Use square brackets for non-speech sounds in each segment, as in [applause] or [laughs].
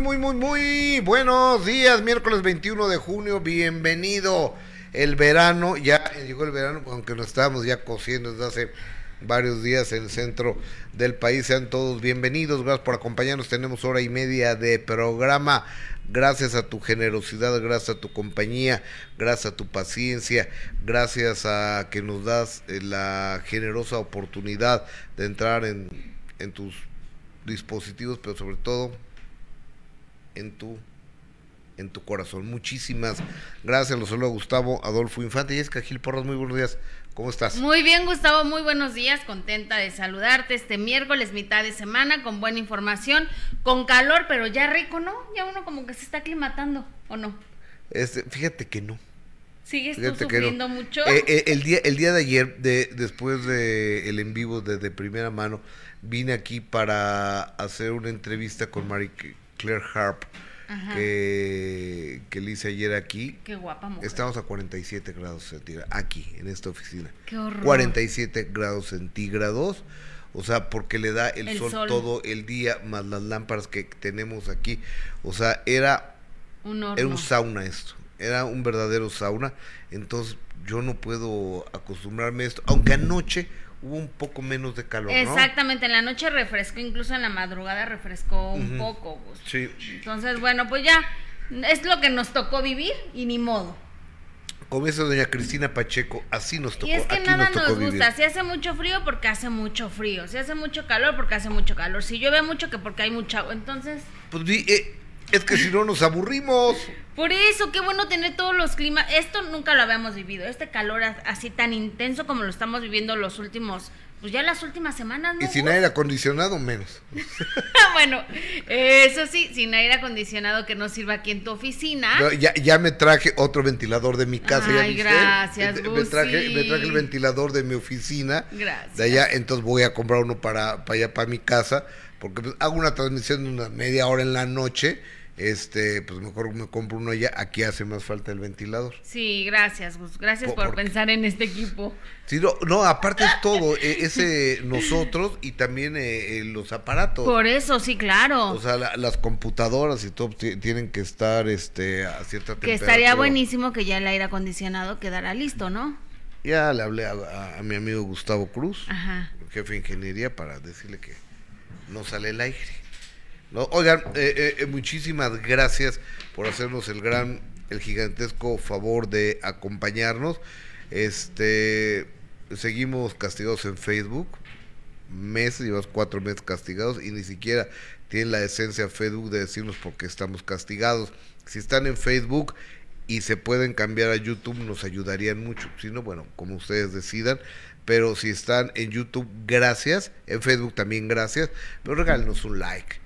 muy, muy, muy, muy buenos días. Miércoles 21 de junio, bienvenido el verano. Ya llegó el verano, aunque nos estábamos ya cosiendo desde hace varios días en el centro del país. Sean todos bienvenidos. Gracias por acompañarnos. Tenemos hora y media de programa. Gracias a tu generosidad, gracias a tu compañía, gracias a tu paciencia, gracias a que nos das eh, la generosa oportunidad de entrar en, en tus dispositivos, pero sobre todo en tu en tu corazón. Muchísimas gracias. Los saludo a Gustavo Adolfo Infante y es Gil Porras. Muy buenos días. ¿Cómo estás? Muy bien, Gustavo. Muy buenos días. Contenta de saludarte este miércoles, mitad de semana, con buena información, con calor, pero ya rico, ¿no? Ya uno como que se está aclimatando, ¿o no? Este, fíjate que no. ¿Sigues tú sufriendo mucho? Eh, eh, el, día, el día de ayer, de, después del el en vivo de, de primera mano, vine aquí para hacer una entrevista con Marie Claire Harp que, que le hice ayer aquí. Qué guapa mujer. Estamos a 47 grados centígrados aquí, en esta oficina. Qué horror. 47 grados centígrados. O sea, porque le da el, sol, todo el día, más las lámparas que tenemos aquí. O sea, era un, era un sauna esto. Era un verdadero sauna. Entonces, yo no puedo acostumbrarme a esto. Aunque anoche hubo un poco menos de calor. Exactamente, en la noche refrescó, incluso en la madrugada refrescó un poco. Sí. Entonces, bueno, pues ya es lo que nos tocó vivir y ni modo. Como dice doña Cristina Pacheco, así nos tocó. Y es que nada nos, gusta, si hace mucho frío porque hace mucho frío, si hace mucho calor porque hace mucho calor, si llueve mucho que porque hay mucha agua, entonces... Pues eh, es que si no nos aburrimos. Por eso, qué bueno tener todos los climas. Esto nunca lo habíamos vivido. Este calor así tan intenso como lo estamos viviendo los últimos, pues ya las últimas semanas. ¿no? Y sin aire acondicionado menos. [laughs] bueno, eso sí, sin aire acondicionado que no sirva aquí en tu oficina. ya, ya me traje otro ventilador de mi casa. Ay, gracias, me, traje, me traje el ventilador de mi oficina. Gracias. De allá, entonces voy a comprar uno para, para allá, para mi casa, porque pues, hago una transmisión de una media hora en la noche este, pues mejor me compro uno ya. Aquí hace más falta el ventilador. Sí, gracias, Gus. Gracias por, pensar en este equipo. Sí, no, no aparte es todo, e, ese [laughs] nosotros y también eh, eh, los aparatos. Por eso, sí, claro. O sea, las computadoras y todo tienen que estar este, a cierta temperatura. Que estaría buenísimo que ya el aire acondicionado quedara listo, ¿no? Ya le hablé a, a mi amigo Gustavo Cruz, Ajá. jefe de ingeniería, para decirle que no sale el aire. Oigan, eh, eh, eh, muchísimas gracias por hacernos el gran, el gigantesco favor de acompañarnos. Este, seguimos castigados en Facebook, meses, llevamos cuatro meses castigados y ni siquiera tienen la esencia Facebook de decirnos por qué estamos castigados. Si están en Facebook y se pueden cambiar a YouTube, nos ayudarían mucho. Si no, bueno, como ustedes decidan. Pero si están en YouTube, gracias. En Facebook también gracias. Pero regálenos un like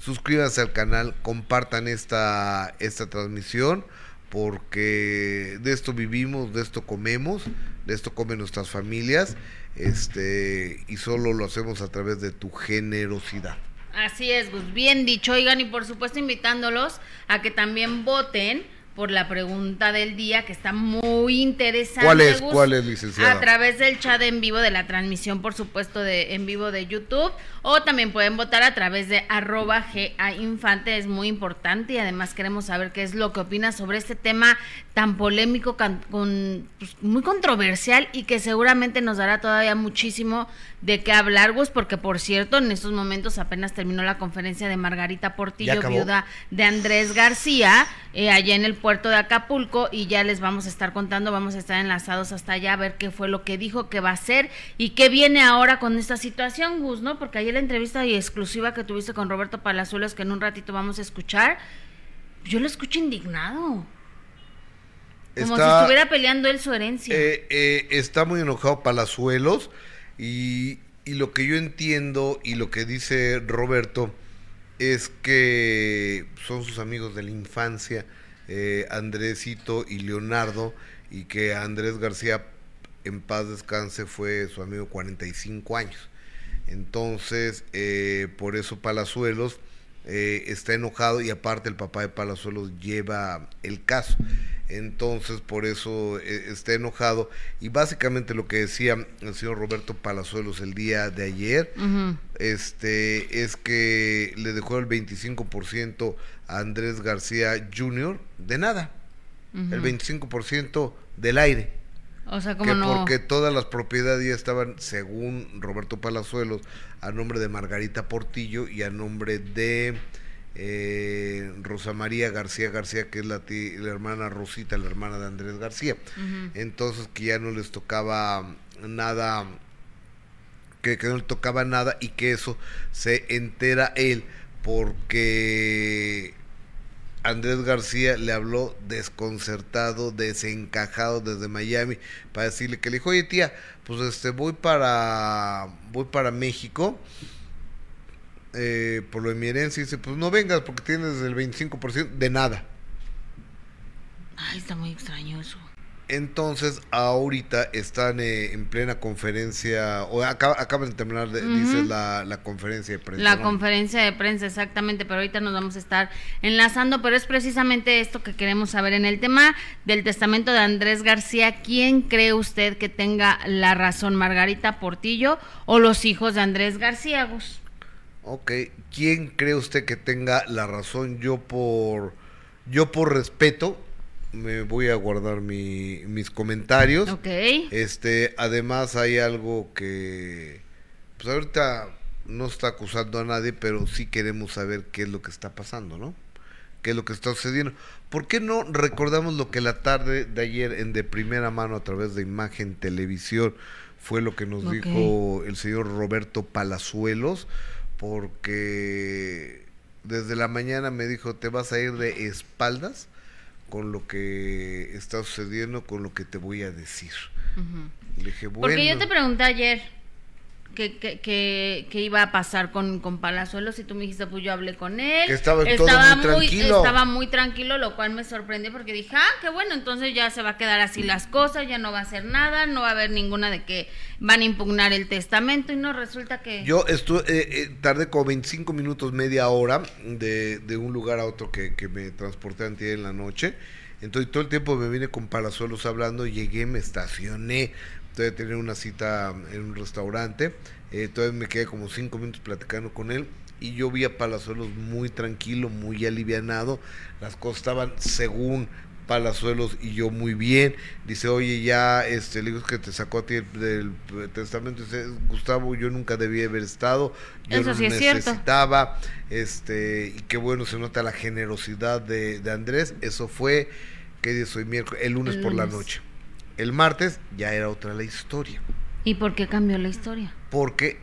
suscríbanse al canal, compartan esta, esta transmisión, porque de esto vivimos, de esto comemos, de esto comen nuestras familias, este, y solo lo hacemos a través de tu generosidad. Así es, pues bien dicho, oigan, y por supuesto invitándolos a que también voten por la pregunta del día que está muy interesante. ¿Cuál es, cuál es, licenciada? A través del chat en vivo de la transmisión, por supuesto, de en vivo de YouTube, o también pueden votar a través de arroba GA Infante, es muy importante y además queremos saber qué es lo que opinas sobre este tema tan polémico, con, pues, muy controversial y que seguramente nos dará todavía muchísimo de qué hablar, Gus, porque por cierto, en estos momentos apenas terminó la conferencia de Margarita Portillo, viuda de Andrés García, eh, allá en el puerto de Acapulco, y ya les vamos a estar contando, vamos a estar enlazados hasta allá a ver qué fue lo que dijo, qué va a hacer y qué viene ahora con esta situación, Gus, ¿no? Porque ayer la entrevista y exclusiva que tuviste con Roberto Palazuelos, que en un ratito vamos a escuchar, yo lo escucho indignado. Como si estuviera peleando él su herencia. Eh, eh, está muy enojado Palazuelos y, lo que yo entiendo y lo que dice Roberto es que son sus amigos de la infancia, eh, Andresito y Leonardo, y que Andrés García, en paz descanse, fue su amigo 45 años. Entonces, eh, por eso Palazuelos está enojado y aparte el papá de Palazuelos lleva el caso. entonces por eso eh, está enojado. Y básicamente lo que decía el señor Roberto Palazuelos el día de ayer, este, es que le dejó el 25% a Andrés García Jr. de nada, el 25% del aire. O sea, que no? porque todas las propiedades ya estaban, según Roberto Palazuelos, a nombre de Margarita Portillo y a nombre de eh, Rosa María García García, que es la, la, hermana Rosita, la hermana de Andrés García. Entonces que ya no les tocaba nada, que, que no le tocaba nada y que eso se entera él porque Andrés García le habló desconcertado, desencajado desde Miami para decirle que le dijo, oye tía, pues este voy para voy para México eh, por lo de mi herencia y dice, pues no vengas porque tienes el 25% de nada. Ay, está muy extraño eso. Entonces, ahorita están eh, en plena conferencia, o acaban de terminar, dice la, la, conferencia de prensa. La conferencia de prensa, exactamente, pero ahorita nos vamos a estar enlazando, pero es precisamente esto que queremos saber. En el tema del testamento de Andrés García, ¿quién cree usted que tenga la razón, Margarita Portillo o los hijos de Andrés García? Gus? Ok, ¿quién cree usted que tenga la razón? Yo por, yo por respeto me voy a guardar mi, mis comentarios. Ok. Este, además hay algo que, pues ahorita no está acusando a nadie, pero sí queremos saber qué es lo que está pasando, ¿no? ¿Qué es lo que está sucediendo? ¿Por qué no recordamos lo que la tarde de ayer en de primera mano a través de Imagen Televisión fue lo que nos dijo el señor Roberto Palazuelos? Porque desde la mañana me dijo, te vas a ir de espaldas con lo que está sucediendo, con lo que te voy a decir. Le dije, bueno. Porque yo te pregunté ayer que, que, iba a pasar con, con Palazuelos y tú me dijiste, pues yo hablé con él. estaba, estaba muy, tranquilo. Estaba muy tranquilo, lo cual me sorprendió porque dije, ah, qué bueno, entonces ya se va a quedar así las cosas, ya no va a hacer nada, no va a haber ninguna de que van a impugnar el testamento y no resulta que... Yo estuve, eh, eh, tardé como 25 minutos, media hora de, de un lugar a otro que, que me transporté antes en la noche. Entonces todo el tiempo me vine con Palazuelos hablando, llegué, me estacioné, todavía tener una cita en un restaurante, eh, todavía me quedé como cinco minutos platicando con él y yo vi a Palazuelos muy tranquilo, muy alivianado, las cosas estaban según Palazuelos y yo muy bien. Dice, oye, ya, este, le digo que te sacó a ti del testamento. Dice, Gustavo, yo nunca debía haber estado. Yo Eso no sí necesitaba. Este, y qué bueno se nota la generosidad de, de Andrés. Eso fue, ¿qué día soy? Miércoles, el lunes, por la noche. El martes ya era otra la historia. ¿Y por qué cambió la historia? Porque,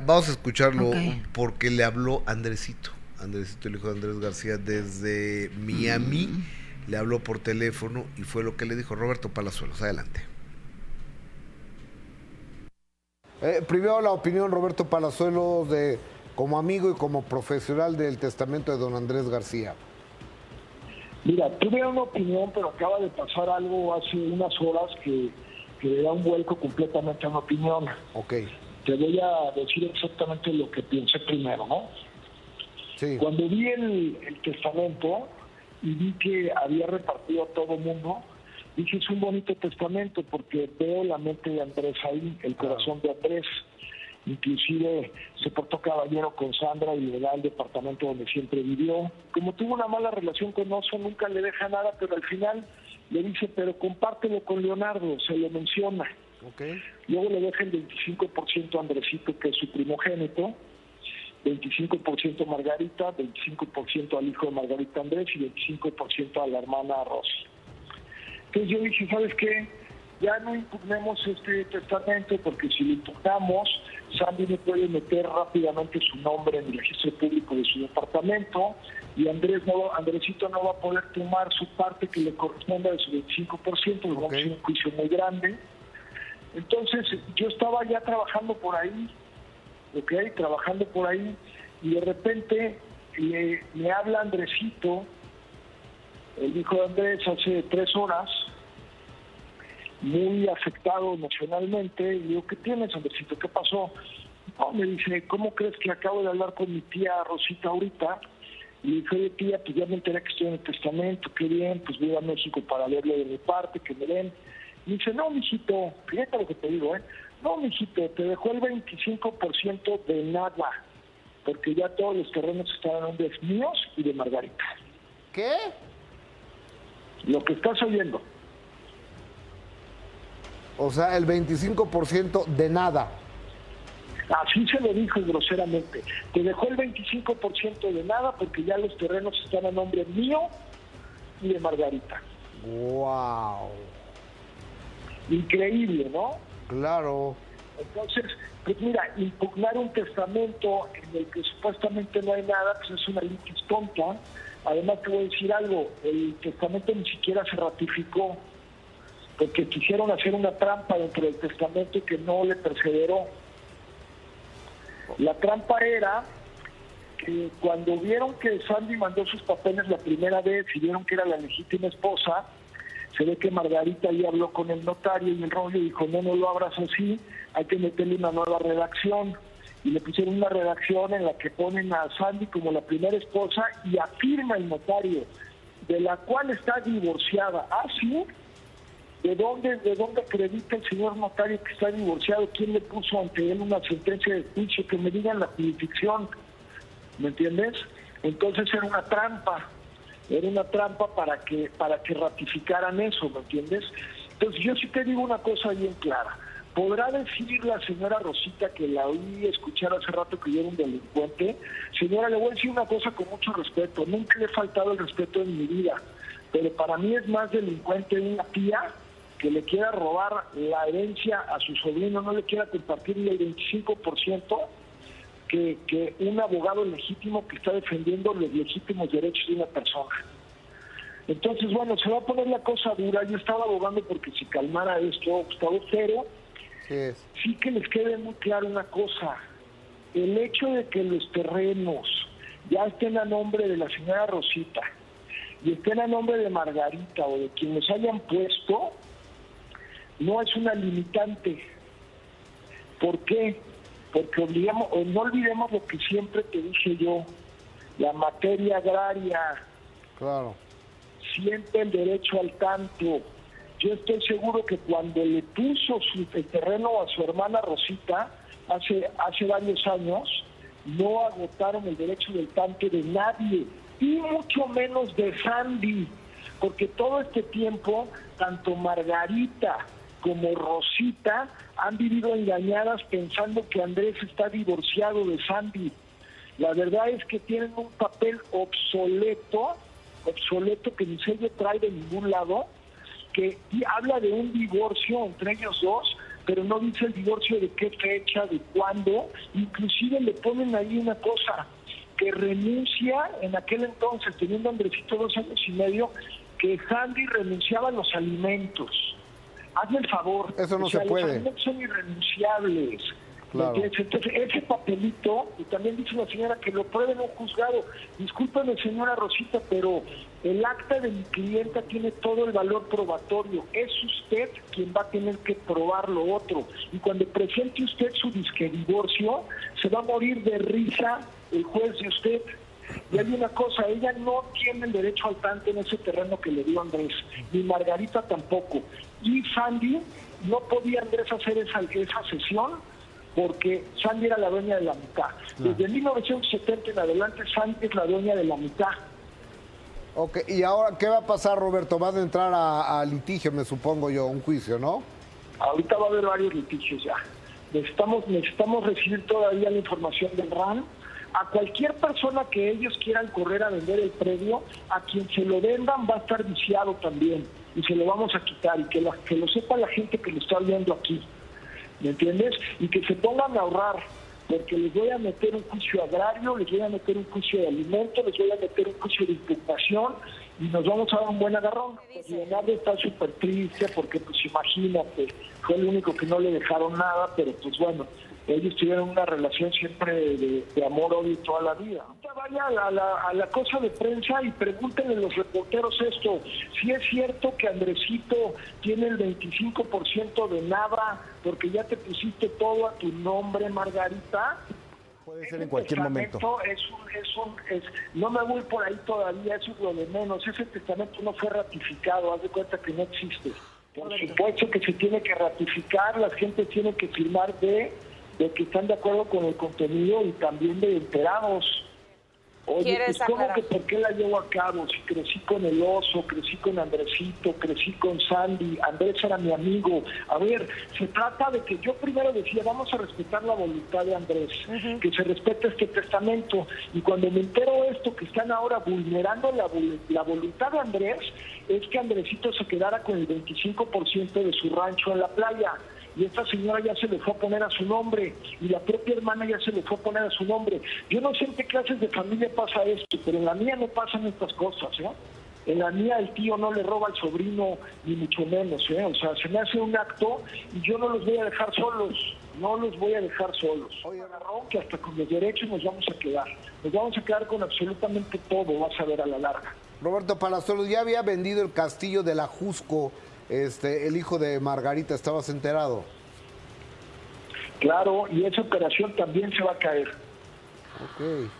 vamos a escucharlo, porque le habló Andresito. Andresito, el hijo de Andrés García, desde Miami. Mm le habló por teléfono y fue lo que le dijo Roberto Palazuelos. Adelante. Eh, primero la opinión Roberto Palazuelos de como amigo y como profesional del testamento de don Andrés García. Mira, tuve una opinión, pero acaba de pasar algo hace unas horas que, que le da un vuelco completamente a una opinión. Ok. Te voy a decir exactamente lo que pensé primero, ¿no? Sí. Cuando vi el, el testamento, y vi que había repartido a todo mundo, dije, es un bonito testamento porque veo la mente de Andrés ahí, el corazón de Andrés. Inclusive se portó caballero con Sandra y le da el departamento donde siempre vivió. Como tuvo una mala relación con Oso, nunca le deja nada, pero al final le dice, pero compártelo con Leonardo, se lo menciona. Luego le deja el 25% a Andresito, que es su primogénito, 25% Margarita, 25% al hijo de Margarita Andrés y 25% a la hermana Rosy. Entonces yo dije, ¿sabes qué? Ya no impugnemos este testamento porque si lo impugnamos, Sandy me puede meter rápidamente su nombre en el registro público de su departamento y Andrés no, Andresito no va a poder tomar su parte que le corresponda de su 25%, lo vamos a un juicio muy grande. Entonces yo estaba ya trabajando por ahí ¿ok? Trabajando por ahí y de repente me habla Andresito, el hijo de Andrés, hace tres horas, muy afectado emocionalmente, y digo, ¿qué tienes, Andresito? ¿Qué pasó? me dice, ¿cómo crees que acabo de hablar con mi tía Rosita ahorita? Y le dije, oye tía, pues ya me enteré que estoy en el testamento, qué bien, pues voy a México para verlo de mi parte, que me den. Y dice, no, mijito, fíjate lo que te digo, ¿eh? No, mijito, te dejó el 25% de nada, porque ya todos los terrenos están a nombres míos y de Margarita. ¿Qué? Lo que estás oyendo. O sea, el 25% de nada. Así se lo dijo groseramente. Te dejó el 25% de nada porque ya los terrenos están a nombre mío y de Margarita. ¡Wow! Increíble, ¿no? Claro. Entonces, pues mira, impugnar un testamento en el que supuestamente no hay nada, pues es una litis tonta. Además, te voy a decir algo, el testamento ni siquiera se ratificó, porque quisieron hacer una trampa dentro del testamento que no le perseveró. La trampa era que cuando vieron que Sandy mandó sus papeles la primera vez y vieron que era la legítima esposa, se ve que Margarita ahí habló con el notario y el rollo dijo, no, no lo abras así, hay que meterle una nueva redacción. Y le pusieron una redacción en la que ponen a Sandy como la primera esposa y afirma el notario, de la cual está divorciada. Ah, sí, ¿De dónde, ¿De dónde acredita el señor notario que está divorciado? ¿Quién le puso ante él una sentencia de juicio? Que me digan la jurisdicción. ¿Me entiendes? Entonces era una trampa. Era una trampa para que, para que ratificaran eso, ¿me entiendes? Entonces yo sí te digo una cosa bien clara. ¿Podrá decir la señora Rosita que la oí escuchar hace rato que yo era un delincuente? Señora, le voy a decir una cosa con mucho respeto. Nunca le he faltado el respeto en mi vida. Pero para mí es más delincuente una tía que le quiera robar la herencia a su sobrino, no le quiera compartir el 25%, que, que un abogado legítimo que está defendiendo los legítimos derechos de una persona. Entonces, bueno, se va a poner la cosa dura. Yo estaba abogando porque si calmara esto, Gustavo, pero sí que les quede muy claro una cosa. El hecho de que los terrenos ya estén a nombre de la señora Rosita y estén a nombre de Margarita o de quienes hayan puesto, no es una limitante. ¿Por qué? Porque obligamos, o no olvidemos lo que siempre te dije yo, la materia agraria. Claro. Siempre el derecho al tanto. Yo estoy seguro que cuando le puso su, el terreno a su hermana Rosita, hace, hace varios años, no agotaron el derecho del tanto de nadie, y mucho menos de Sandy, porque todo este tiempo, tanto Margarita como Rosita han vivido engañadas pensando que Andrés está divorciado de Sandy. La verdad es que tienen un papel obsoleto, obsoleto que ni se le trae de ningún lado, que habla de un divorcio entre ellos dos, pero no dice el divorcio de qué fecha, de cuándo, inclusive le ponen ahí una cosa, que renuncia en aquel entonces, teniendo Andresito dos años y medio, que Sandy renunciaba a los alimentos hazme el favor. Eso no se puede. Los son irrenunciables. Entonces, ese papelito, y también dice la señora que lo prueben un juzgado. Discúlpeme, señora Rosita, pero el acta de mi clienta tiene todo el valor probatorio. Es usted quien va a tener que probar lo otro. Y cuando presente usted su disque divorcio, se va a morir de risa el juez de usted. Y hay una cosa, ella no tiene el derecho al tanto en ese terreno que le dio Andrés, ni Margarita tampoco. Y Sandy, no podía Andrés hacer esa, esa sesión porque Sandy era la dueña de la mitad. Desde 1970 en adelante, Sandy es la dueña de la mitad. Ok, y ahora, ¿qué va a pasar, Roberto? ¿Va a entrar a, a litigio, me supongo yo, un juicio, no? Ahorita va a haber varios litigios ya. Necesitamos, necesitamos recibir todavía la información del RAN a cualquier persona que ellos quieran correr a vender el predio, a quien se lo vendan va a estar viciado también y se lo vamos a quitar y que, que lo sepa la gente que lo está viendo aquí, ¿me entiendes? Y que se pongan a ahorrar, porque les voy a meter un juicio agrario, les voy a meter un juicio de alimentos, les voy a meter un juicio de impugnación y nos vamos a dar un buen agarrón. Leonardo está súper triste porque pues imagínate, fue el único que no le dejaron nada, pero pues bueno, ellos tuvieron una relación siempre de, amor, odio toda la vida. Vaya a la, a la, cosa de prensa y pregúntenle a los reporteros esto, si es cierto que Andresito tiene el 25% de nada porque ya te pusiste todo a tu nombre, Margarita. Puede ser en cualquier momento. Es un, es un, es, no me voy por ahí todavía, eso es lo de menos. Ese testamento no fue ratificado, haz de cuenta que no existe. Por supuesto que se tiene que ratificar, la gente tiene que firmar de, de que están de acuerdo con el contenido y también de enterados. Oye, pues ¿cómo que por qué la llevo a cabo? Si crecí con el oso, crecí con Andresito, crecí con Sandy, Andrés era mi amigo. A ver, se trata de que yo primero decía, vamos a respetar la voluntad de Andrés, que se respete este testamento. Y cuando me entero esto, que están ahora vulnerando la, la voluntad de Andrés, es que Andresito se quedara con el 25% de su rancho en la playa y esta señora ya se le fue a poner a su nombre y la propia hermana ya se le fue a poner a su nombre. Yo no sé en qué clases de familia pasa esto, pero en la mía no pasan estas cosas, ¿eh? En la mía el tío no le roba al sobrino, ni mucho menos, ¿eh? O sea, se me hace un acto y yo no los voy a dejar solos, no los voy a dejar solos. Oye, agarró que hasta con los derechos nos vamos a quedar. Nos vamos a quedar con absolutamente todo, vas a ver a la larga. Roberto Palazuelos ya había vendido el castillo de la Jusco este, el hijo de Margarita, ¿estabas enterado? Claro, y esa operación también se va a caer. Ok.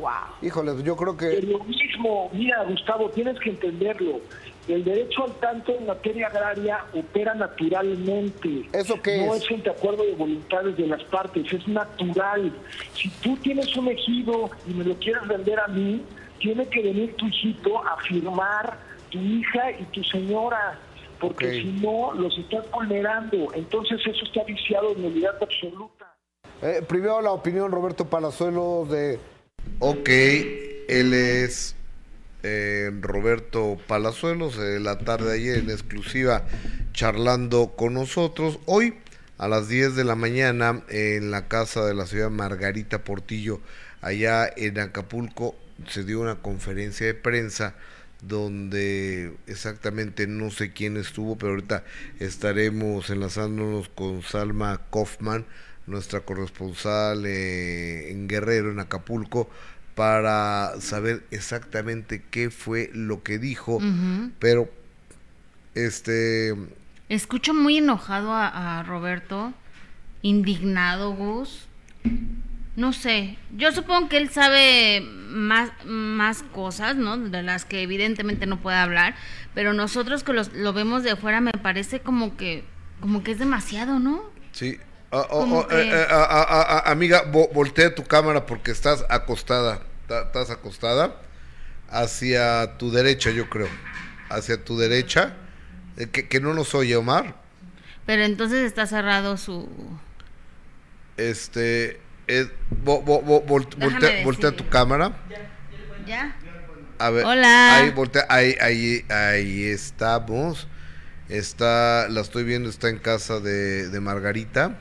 Wow. Híjole, yo creo que... lo mismo, mira Gustavo, tienes que entenderlo. El derecho al tanto en materia agraria opera naturalmente. ¿Eso qué no es? No es de acuerdo de voluntades de las partes, es natural. Si tú tienes un ejido y me lo quieres vender a mí, tiene que venir tu hijito a firmar, tu hija y tu señora porque si no, los estás vulnerando. Entonces eso está viciado en realidad absoluta. Eh, primero la opinión, Roberto Palazuelo, de... Ok, él es eh, Roberto Palazuelos, de la tarde de ayer en exclusiva charlando con nosotros. Hoy a las 10 de la mañana en la casa de la ciudad Margarita Portillo, allá en Acapulco, se dio una conferencia de prensa donde exactamente no sé quién estuvo, pero ahorita estaremos enlazándonos con Salma Kaufman, nuestra corresponsal eh, en Guerrero, en Acapulco, para saber exactamente qué fue lo que dijo, pero este... Escucho muy enojado a, a Roberto, indignado, Gus no sé, yo supongo que él sabe más, más cosas, ¿no? De las que evidentemente no puede hablar, pero nosotros que lo vemos de afuera me parece como que, como que es demasiado, ¿no? Sí. Ah, oh, oh, eh, eh, ah, ah, amiga, voltea tu cámara porque estás acostada, estás acostada hacia tu derecha, yo creo, hacia tu derecha, eh, que, que no nos oye Omar. Pero entonces está cerrado su... Este, es, voltea, tu cámara. ¿Ya? A ver, Hola. Ahí, voltea, ahí, ahí, ahí estamos. Está, la estoy viendo, está en casa de, de Margarita,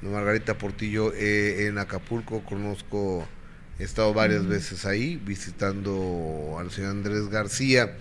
de Margarita Portillo eh, en Acapulco. Conozco, he estado varias veces ahí visitando al señor Andrés García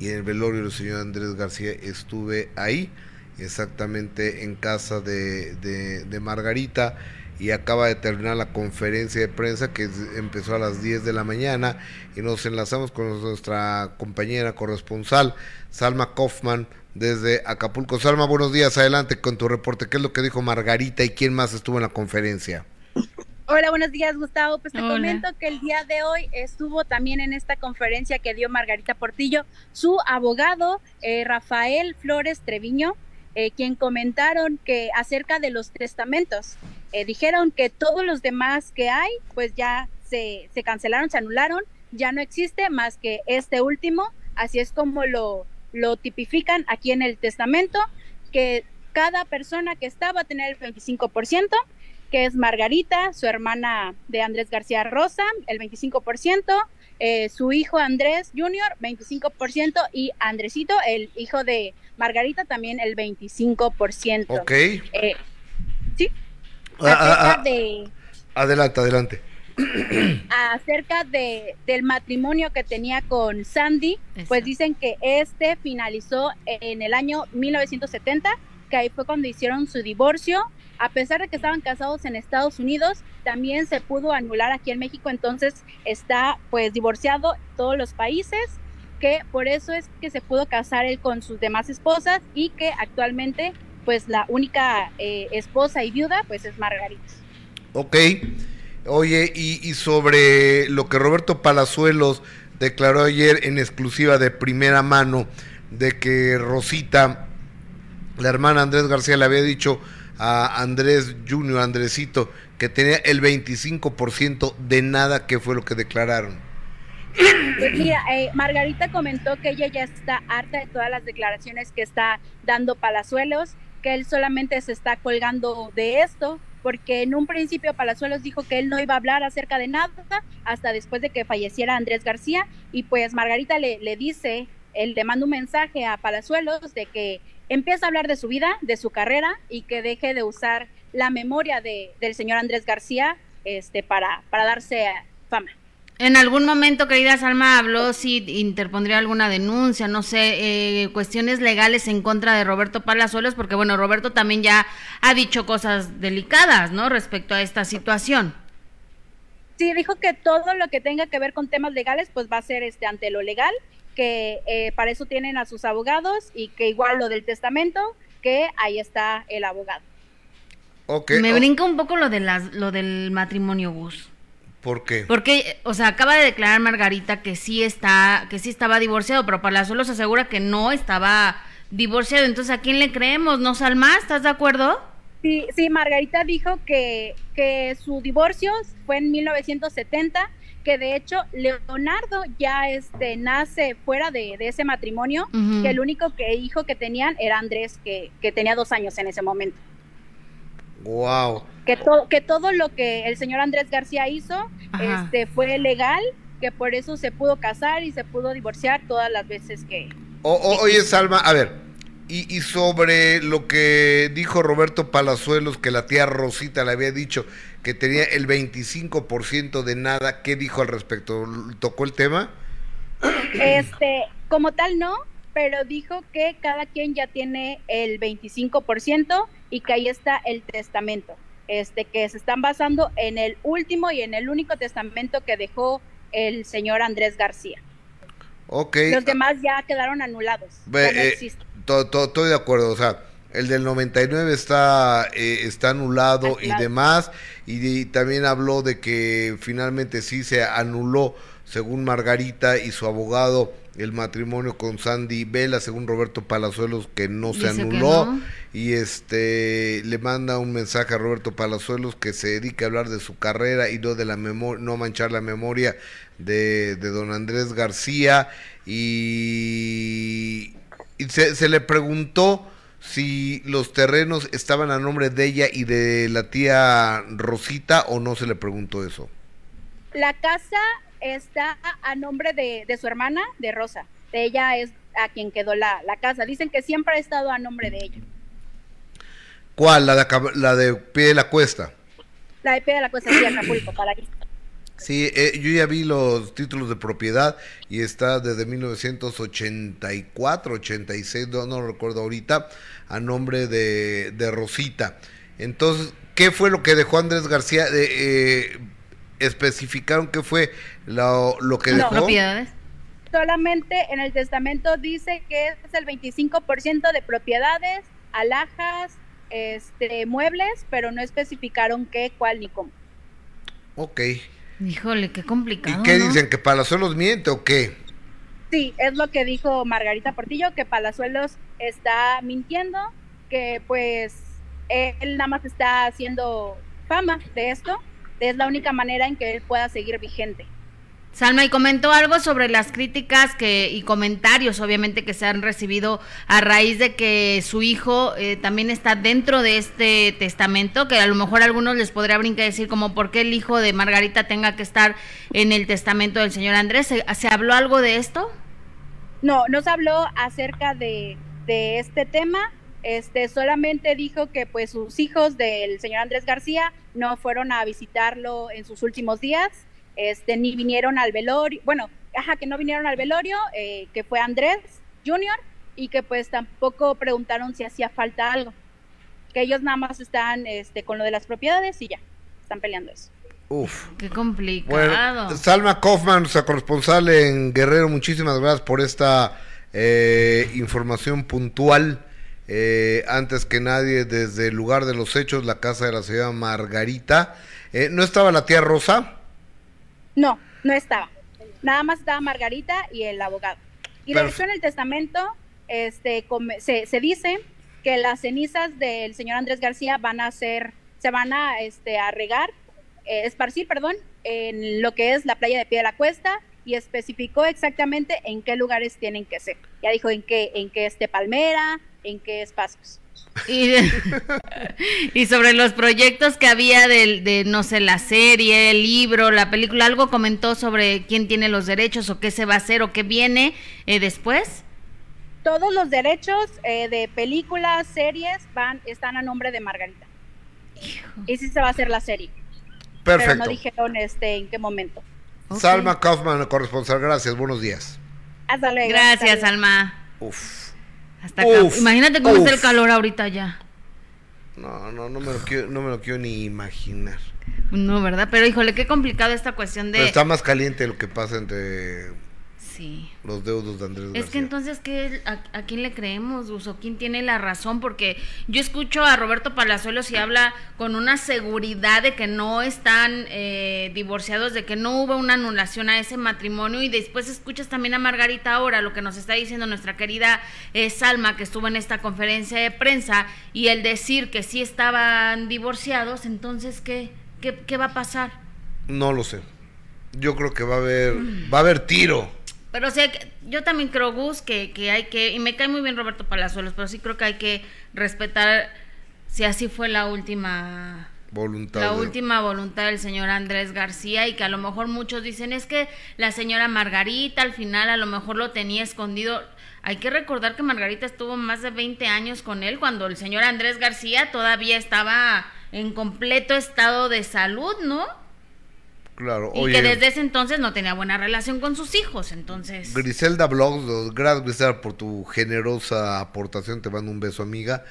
y en el velorio del señor Andrés García estuve ahí, exactamente en casa de, de, de Margarita y acaba de terminar la conferencia de prensa que empezó a las 10 de la mañana y nos enlazamos con nuestra compañera corresponsal Salma Kaufman desde Acapulco. Salma, buenos días, adelante con tu reporte. ¿Qué es lo que dijo Margarita y quién más estuvo en la conferencia? Hola, buenos días, Gustavo. Pues te comento que el día de hoy estuvo también en esta conferencia que dio Margarita Portillo su abogado, eh, Rafael Flores Treviño, eh, quien comentaron que acerca de los testamentos, eh, dijeron que todos los demás que hay, pues ya se, se, cancelaron, se anularon, ya no existe más que este último, así es como lo, lo tipifican aquí en el testamento, que cada persona que está va a tener el 25%, que es Margarita, su hermana de Andrés García Rosa, el 25%, eh, su hijo Andrés Jr., 25%, y Andresito, el hijo de Margarita, también el 25%. Ok. Eh, sí. Ah, ah, acerca ah. de... Adelante, adelante. Acerca de, del matrimonio que tenía con Sandy, pues dicen que este finalizó en el año 1970, que ahí fue cuando hicieron su divorcio. A pesar de que estaban casados en Estados Unidos, también se pudo anular aquí en México, entonces está pues divorciado todos los países que por eso es que se pudo casar él con sus demás esposas y que actualmente pues la única eh, esposa y viuda pues es Margarita. Ok, Oye, y, y sobre lo que Roberto Palazuelos declaró ayer en exclusiva de primera mano, de que Rosita, la hermana Andrés García, le había dicho a Andrés Junior, Andresito, que tenía el 25% de nada, que fue lo que declararon. Pues mira, eh, Margarita comentó que ella ya está harta de todas las declaraciones que está dando Palazuelos, que él solamente se está colgando de esto, porque en un principio Palazuelos dijo que él no iba a hablar acerca de nada hasta después de que falleciera Andrés García, y pues Margarita le, dice, él le manda un mensaje a Palazuelos de que empieza a hablar de su vida, de su carrera, y que deje de usar la memoria de, del señor Andrés García este, para, para darse fama. En algún momento, querida Salma, habló si interpondría alguna denuncia, no sé, eh, cuestiones legales en contra de Roberto Palazuelos, porque bueno, Roberto también ya ha dicho cosas delicadas, ¿no? Respecto a esta situación. Sí, dijo que todo lo que tenga que ver con temas legales, pues va a ser este ante lo legal, que eh, para eso tienen a sus abogados y que igual lo del testamento, que ahí está el abogado. Okay. Me brinca un poco lo de las, lo del matrimonio Gus. ¿Por qué? Porque, o sea, acaba de declarar Margarita que sí está, que sí estaba divorciado, pero Palazuelos asegura que no estaba divorciado. Entonces, ¿a quién le creemos? ¿No Salma? ¿Estás de acuerdo? Sí, sí, Margarita dijo que, que su divorcio fue en 1970, que de hecho Leonardo ya este, nace fuera de, de ese matrimonio, uh -huh. que el único que, hijo que tenían era Andrés, que, que tenía dos años en ese momento. Wow. Que, to que todo lo que el señor Andrés García hizo este, fue legal, que por eso se pudo casar y se pudo divorciar todas las veces que... O, o, oye, Salma, a ver, y, y, sobre lo que dijo Roberto Palazuelos, que la tía Rosita le había dicho que tenía el 25% de nada, ¿qué dijo al respecto? ¿Tocó el tema? Este, como tal no, pero dijo que cada quien ya tiene el 25% y que ahí está el testamento, este que se están basando en el último y en el único testamento que dejó el señor Andrés García. Okay. Los demás ya quedaron anulados. Be, no eh, to, to, estoy de acuerdo, o sea, el del 99 está, eh, está anulado y demás, y, y, también habló de que finalmente sí se anuló, según Margarita y su abogado, el matrimonio con Sandy Vela, según Roberto Palazuelos, que no se Dice anuló, no. y este le manda un mensaje a Roberto Palazuelos que se dedica a hablar de su carrera y no de la memoria, no manchar la memoria de, de don Andrés García, y, y se, se le preguntó si los terrenos estaban a nombre de ella y de la tía Rosita o no se le preguntó eso. La casa está a nombre de, de, su hermana, de Rosa. De ella es a quien quedó la, la, casa. Dicen que siempre ha estado a nombre de ella. ¿Cuál? ¿La de, la de Pie de la Cuesta? La de Pie de la Cuesta, sí, Acapulco, para aquí. Sí, eh, yo ya vi los títulos de propiedad y está desde 1984, 86, no, no lo recuerdo ahorita, a nombre de, de, Rosita. Entonces, ¿qué fue lo que dejó Andrés García? Eh, eh, ¿Especificaron qué fue lo, lo que dejó? No, propiedades. Solamente en el testamento dice que es el 25% de propiedades, alhajas, este, muebles, pero no especificaron qué, cuál ni cómo. Ok. Híjole, qué complicado. ¿Y qué ¿no? dicen? ¿Que Palazuelos miente o qué? Sí, es lo que dijo Margarita Portillo, que Palazuelos está mintiendo, que pues él nada más está haciendo fama de esto, es la única manera en que él pueda seguir vigente. Salma, y comentó algo sobre las críticas que y comentarios, obviamente, que se han recibido a raíz de que su hijo eh, también está dentro de este testamento, que a lo mejor a algunos les podría brincar decir como por qué el hijo de Margarita tenga que estar en el testamento del señor Andrés. ¿Se, ¿se habló algo de esto? No, no se habló acerca de, de este tema. Este solamente dijo que pues sus hijos del señor Andrés García no fueron a visitarlo en sus últimos días este, ni vinieron al velorio, bueno, ajá, que no vinieron al velorio, eh, que fue Andrés Junior, y que pues tampoco preguntaron si hacía falta algo. Que ellos nada más están este, con lo de las propiedades y ya, están peleando eso. Uf. Qué complicado. Bueno, Salma Kaufman, nuestra corresponsal en Guerrero, muchísimas gracias por esta eh, información puntual. Eh, antes que nadie, desde el lugar de los hechos, la casa de la señora Margarita. Eh, ¿No estaba la tía Rosa? No, no estaba. Nada más estaba Margarita y el abogado. Y de hecho en el testamento este, se, se, dice que las cenizas del señor Andrés García van a ser, se van a, este, a regar, eh, esparcir, perdón, en lo que es la playa de Pie de la Cuesta y especificó exactamente en qué lugares tienen que ser. Ya dijo en qué, en qué este Palmera, en qué espacios. Y, [laughs] y, sobre los proyectos que había de, de, no sé, la serie, el libro, la película, ¿algo comentó sobre quién tiene los derechos o qué se va a hacer o qué viene eh, después? Todos los derechos eh, de películas, series, van, están a nombre de Margarita. Y sí se va a hacer la serie. Perfecto. Pero no dijeron este, en qué momento. Salma Kaufman, corresponsal, gracias, buenos días. Hasta luego. Gracias, Salma. Uf. Hasta acá. Imagínate cómo está el calor ahorita ya. No, no, no me, lo quiero, no me lo quiero ni imaginar. No, ¿verdad? Pero híjole, qué complicado esta cuestión de... Pero está más caliente lo que pasa entre Sí. Los deudos de Andrés Es que entonces, ¿qué, a, quién le creemos, o ¿Quién tiene la razón? Porque yo escucho a Roberto Palazuelos y habla con una seguridad de que no están eh, divorciados, de que no hubo una anulación a ese matrimonio. Y después escuchas también a Margarita ahora, lo que nos está diciendo nuestra querida eh, Salma, que estuvo en esta conferencia de prensa, y el decir que sí estaban divorciados, entonces, ¿qué, qué, qué va a pasar? No lo sé. Yo creo que va a haber, va a haber tiro pero o sea, yo también creo, Gus, que, que hay que, y me cae muy bien Roberto Palazuelos, pero sí creo que hay que respetar si así fue la última voluntad la última voluntad del señor Andrés García y que a lo mejor muchos dicen es que la señora Margarita al final a lo mejor lo tenía escondido. Hay que recordar que Margarita estuvo más de 20 años con él cuando el señor Andrés García todavía estaba en completo estado de salud, ¿no? Claro, y que desde ese entonces no tenía buena relación con sus hijos, entonces. Griselda Blogs, gracias por tu generosa aportación, te mando un beso amiga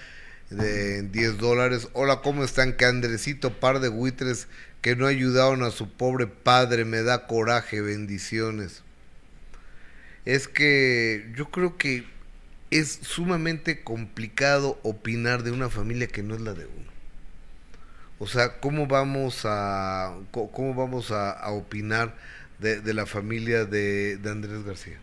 de 10 dólares. Hola, ¿cómo están? Que Andresito, par de buitres que no ayudaron a su pobre padre, me da coraje, bendiciones. Es que yo creo que es sumamente complicado opinar de una familia que no es la de uno. O sea, ¿cómo vamos a, cómo vamos a, opinar de, la familia de, Andrés García?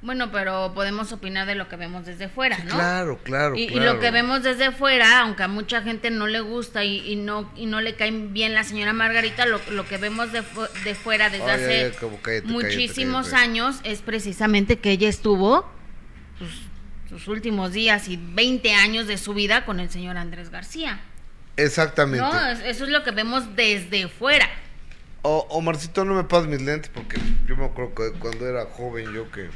Bueno, pero podemos opinar de lo que vemos desde fuera, ¿no? claro, claro, y, lo que vemos desde fuera, aunque a mucha gente no le gusta y, no y no le cae bien la señora Margarita, lo, lo que vemos de, de fuera desde hace muchísimos años es precisamente que ella estuvo sus, sus últimos días y 20 años de su vida con el señor Andrés García. Exactamente. No, eso es lo que vemos desde fuera. O, Omarcito, no me pases mis lentes porque yo me acuerdo que cuando era joven yo que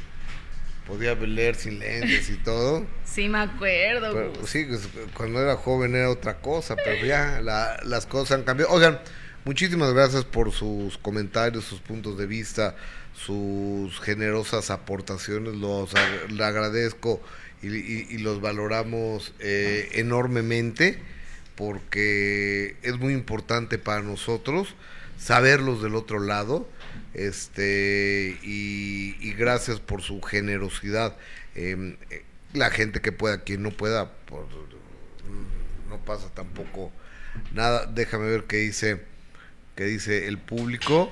podía leer sin lentes y todo. [laughs] Sí, me acuerdo. sí, pues, cuando era joven era otra cosa, pero ya las cosas han cambiado. Oigan, muchísimas gracias por sus comentarios, sus puntos de vista, sus generosas aportaciones. Los agradezco y, los valoramos eh, enormemente porque es muy importante para nosotros saberlos del otro lado este y, gracias por su generosidad. Em, eh, la gente que pueda quien no pueda pues, no pasa tampoco nada. Déjame ver qué dice qué dice el público.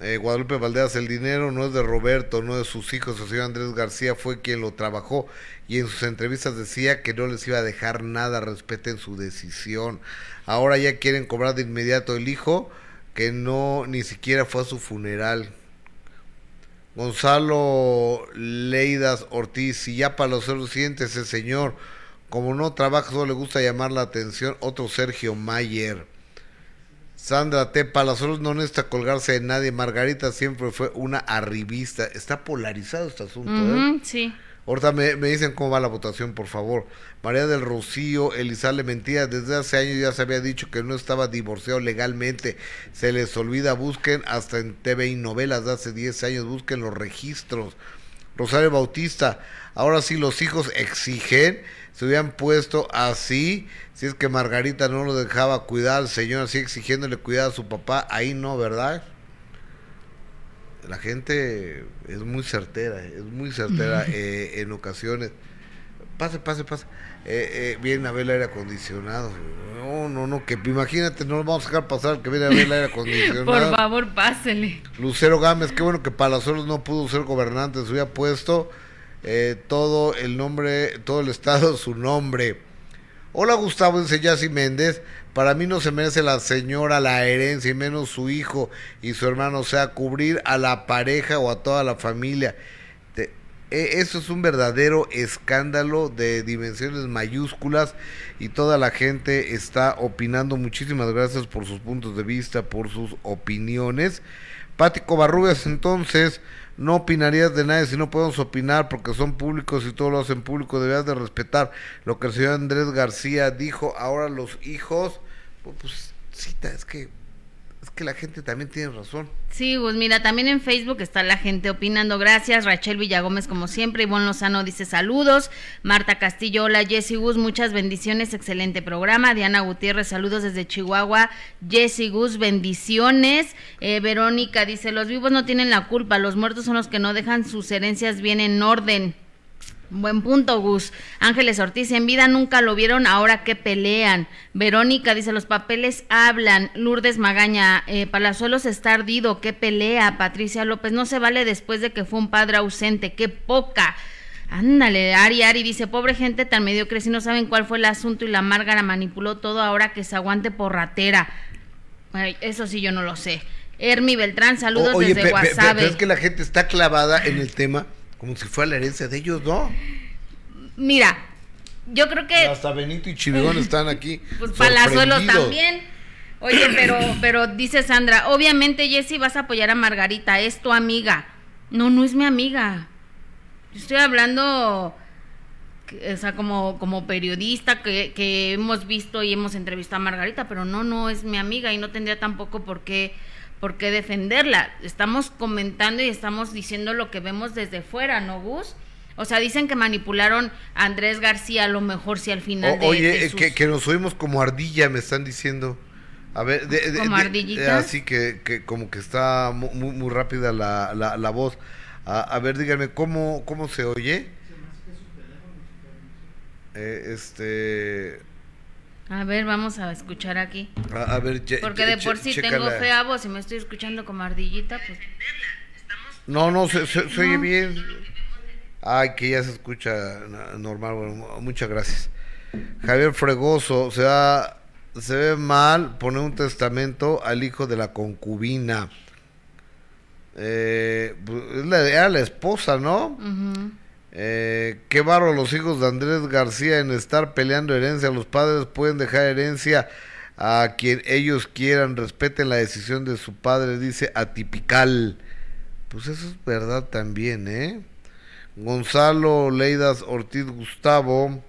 Eh, Guadalupe Valdeas, el dinero no es de Roberto, no de sus hijos, el señor Andrés García fue quien lo trabajó y en sus entrevistas decía que no les iba a dejar nada, respeten su decisión. Ahora ya quieren cobrar de inmediato el hijo, que no ni siquiera fue a su funeral. Gonzalo Leidas Ortiz, si ya para los siguientes ese señor, como no trabaja, solo le gusta llamar la atención, otro Sergio Mayer. Sandra T. Palazuelos no necesita colgarse de nadie. Margarita siempre fue una arribista. Está polarizado este asunto, ¿eh? Sí. Ahorita me, dicen cómo va la votación, por favor. María del Rocío, Elizalde Mentira, desde hace años ya se había dicho que no estaba divorciado legalmente. Se les olvida, busquen hasta en TV y novelas de hace 10 años, busquen los registros. Rosario Bautista, ahora sí los hijos exigen, se hubieran puesto así, si es que Margarita no lo dejaba cuidar al señor, así exigiéndole cuidar a su papá, ahí no, ¿verdad? La gente es muy certera, es muy certera eh, en ocasiones. Pase, pase, pase. Eh, eh, viene a ver el aire acondicionado. No, no, no, que imagínate, no vamos a dejar pasar que viene a ver el aire [laughs] acondicionado. Por favor, pásele. Lucero Gámez, qué bueno que Palazuelos no pudo ser gobernante, se hubiera puesto eh, todo el nombre, todo el estado, su nombre. Hola Gustavo, dice Yassi Méndez. Para mí no se merece la señora la herencia y menos su hijo y su hermano, o sea, cubrir a la pareja o a toda la familia. E, eso es un verdadero escándalo de dimensiones mayúsculas y toda la gente está opinando. Muchísimas gracias por sus puntos de vista, por sus opiniones. Pático Barrubias, entonces, no opinarías de nadie si no podemos opinar porque son públicos y todo lo hacen público. Deberías de respetar lo que el señor Andrés García dijo. Ahora los hijos, pues, pues cita, es que es que la gente también tiene razón. Sí, pues mira, también en Facebook está la gente opinando. Gracias, Rachel Villagómez, como siempre. Ivonne Lozano dice saludos. Marta Castillo, hola, Jessy Gus, muchas bendiciones, excelente programa. Diana Gutiérrez, saludos desde Chihuahua. Jessy Gus, bendiciones. Eh, Verónica dice: Los vivos no tienen la culpa, los muertos son los que no dejan sus herencias bien en orden. Buen punto, Gus. Ángeles Ortiz, en vida nunca lo vieron, ahora que pelean. Verónica dice, los papeles hablan. Lourdes Magaña, eh, Palazuelos está ardido, qué pelea. Patricia López, no se vale después de que fue un padre ausente, qué poca. Ándale, Ari Ari dice, pobre gente tan mediocre, si no saben cuál fue el asunto y la Márgara manipuló todo ahora que se aguante por ratera. eso sí yo no lo sé. Hermi Beltrán, saludos desde WhatsApp. es que la gente está clavada en el tema como si fuera la herencia de ellos, ¿no? Mira, yo creo que. Hasta Benito y Chivigón están aquí. [laughs] Pues Palazuelos también. Oye, pero, pero dice Sandra, obviamente Jessy vas a apoyar a Margarita, es tu amiga. No, no es mi amiga. Yo estoy hablando, o sea, como, como periodista que, que hemos visto y hemos entrevistado a Margarita, pero no, no es mi amiga y no tendría tampoco por qué por qué defenderla. Estamos comentando y estamos diciendo lo que vemos desde fuera, ¿no, Gus? O sea, dicen que manipularon a Andrés García, a lo mejor si al final. oye, eh, que, nos oímos como ardilla, me están diciendo. A ver, de, como ardillita. así que, que, como que está muy, muy rápida la, la, voz. A, ver, díganme, ¿cómo, cómo se oye? Eh, este. A ver, vamos a escuchar aquí. A, ver, Porque de por sí tengo fea voz y me estoy escuchando como ardillita, pues. No, no, se, se, oye bien. Ay, que ya se escucha normal. Bueno, muchas gracias. Javier Fregoso, se, se ve mal poner un testamento al hijo de la concubina. Eh, pues, era la esposa, ¿no? Eh, qué barro los hijos de Andrés García en estar peleando herencia. Los padres pueden dejar herencia a quien ellos quieran. Respeten la decisión de su padre, dice Atipical. Pues eso es verdad también, ¿eh? Gonzalo Leidas Ortiz Gustavo.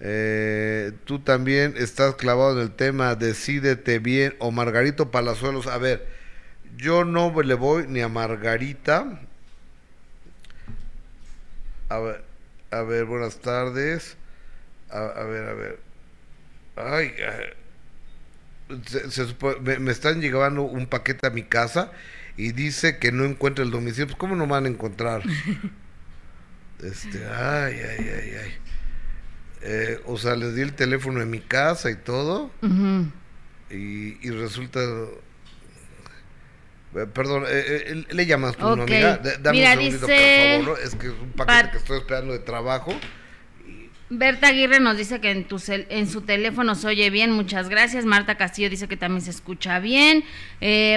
Eh, tú también estás clavado en el tema, decídete bien. O Margarito Palazuelos. A ver, yo no le voy ni a Margarita a ver, a ver, buenas tardes. A, ver, a ver. Ay, me, están llegando un paquete a mi casa y dice que no encuentra el domicilio. Pues, ¿cómo no van a encontrar? [laughs] este, ay, ay, ay, ay. Eh, o sea, les di el teléfono de mi casa y todo. y, y resulta perdón, eh, eh, le llamas tú, ¿no, amiga? Dame un segundito, por favor. Es que es un paquete que estoy esperando de trabajo. Berta Aguirre nos dice que en, tu en su teléfono se oye bien, muchas gracias. Marta Castillo dice que también se escucha bien.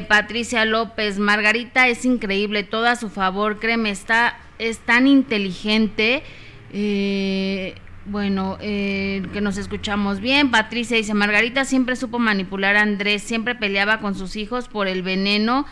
Patricia López, Margarita es increíble, todo a su favor, créeme, está, es tan inteligente. Eh, bueno, eh, que nos escuchamos bien. Patricia dice, Margarita siempre supo manipular a Andrés, siempre peleaba con sus hijos por el veneno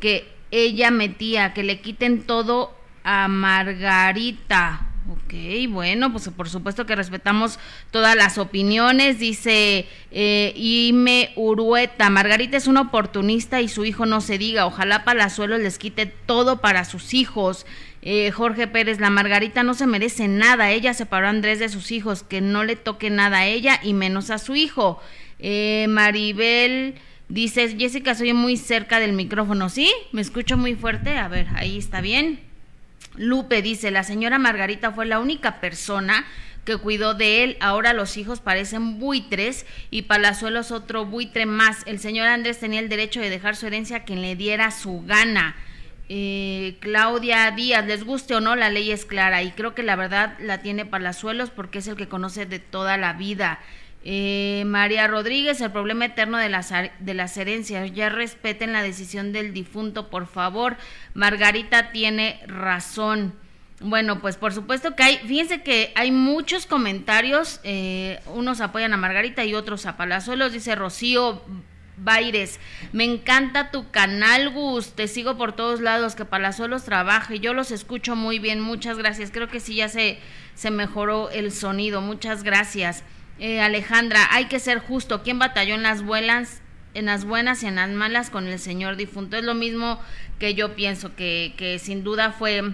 que ella metía, que le quiten todo a Margarita. Ok, bueno, pues por supuesto que respetamos todas las opiniones. Dice eh, Ime Urueta, Margarita es una oportunista y su hijo no se diga. Ojalá Palazuelos les quite todo para sus hijos. Eh, Jorge Pérez, la Margarita no se merece nada, ella separó a Andrés de sus hijos, que no le toque nada a ella y menos a su hijo. Eh, Maribel dice, Jessica, soy muy cerca del micrófono, ¿sí? ¿Me escucho muy fuerte? A ver, ahí está bien. Lupe dice, la señora Margarita fue la única persona que cuidó de él. Ahora los hijos parecen buitres y Palazuelos otro buitre más. El señor Andrés tenía el derecho de dejar su herencia a quien le diera su gana. Eh, Claudia Díaz, les guste o no, la ley es clara y creo que la verdad la tiene Palazuelos porque es el que conoce de toda la vida. Eh, María Rodríguez, el problema eterno de las, de las herencias. Ya respeten la decisión del difunto, por favor. Margarita tiene razón. Bueno, pues por supuesto que hay, fíjense que hay muchos comentarios, eh, unos apoyan a Margarita y otros a Palazuelos, dice Rocío Baires, me encanta tu canal, Gus, te sigo por todos lados, que Palazuelos trabaje, yo los escucho muy bien, muchas gracias, creo que sí ya se, se mejoró el sonido, muchas gracias. Eh, Alejandra, hay que ser justo, ¿quién batalló en las buenas? en las buenas y en las malas con el señor difunto. Es lo mismo que yo pienso, que, que sin duda fue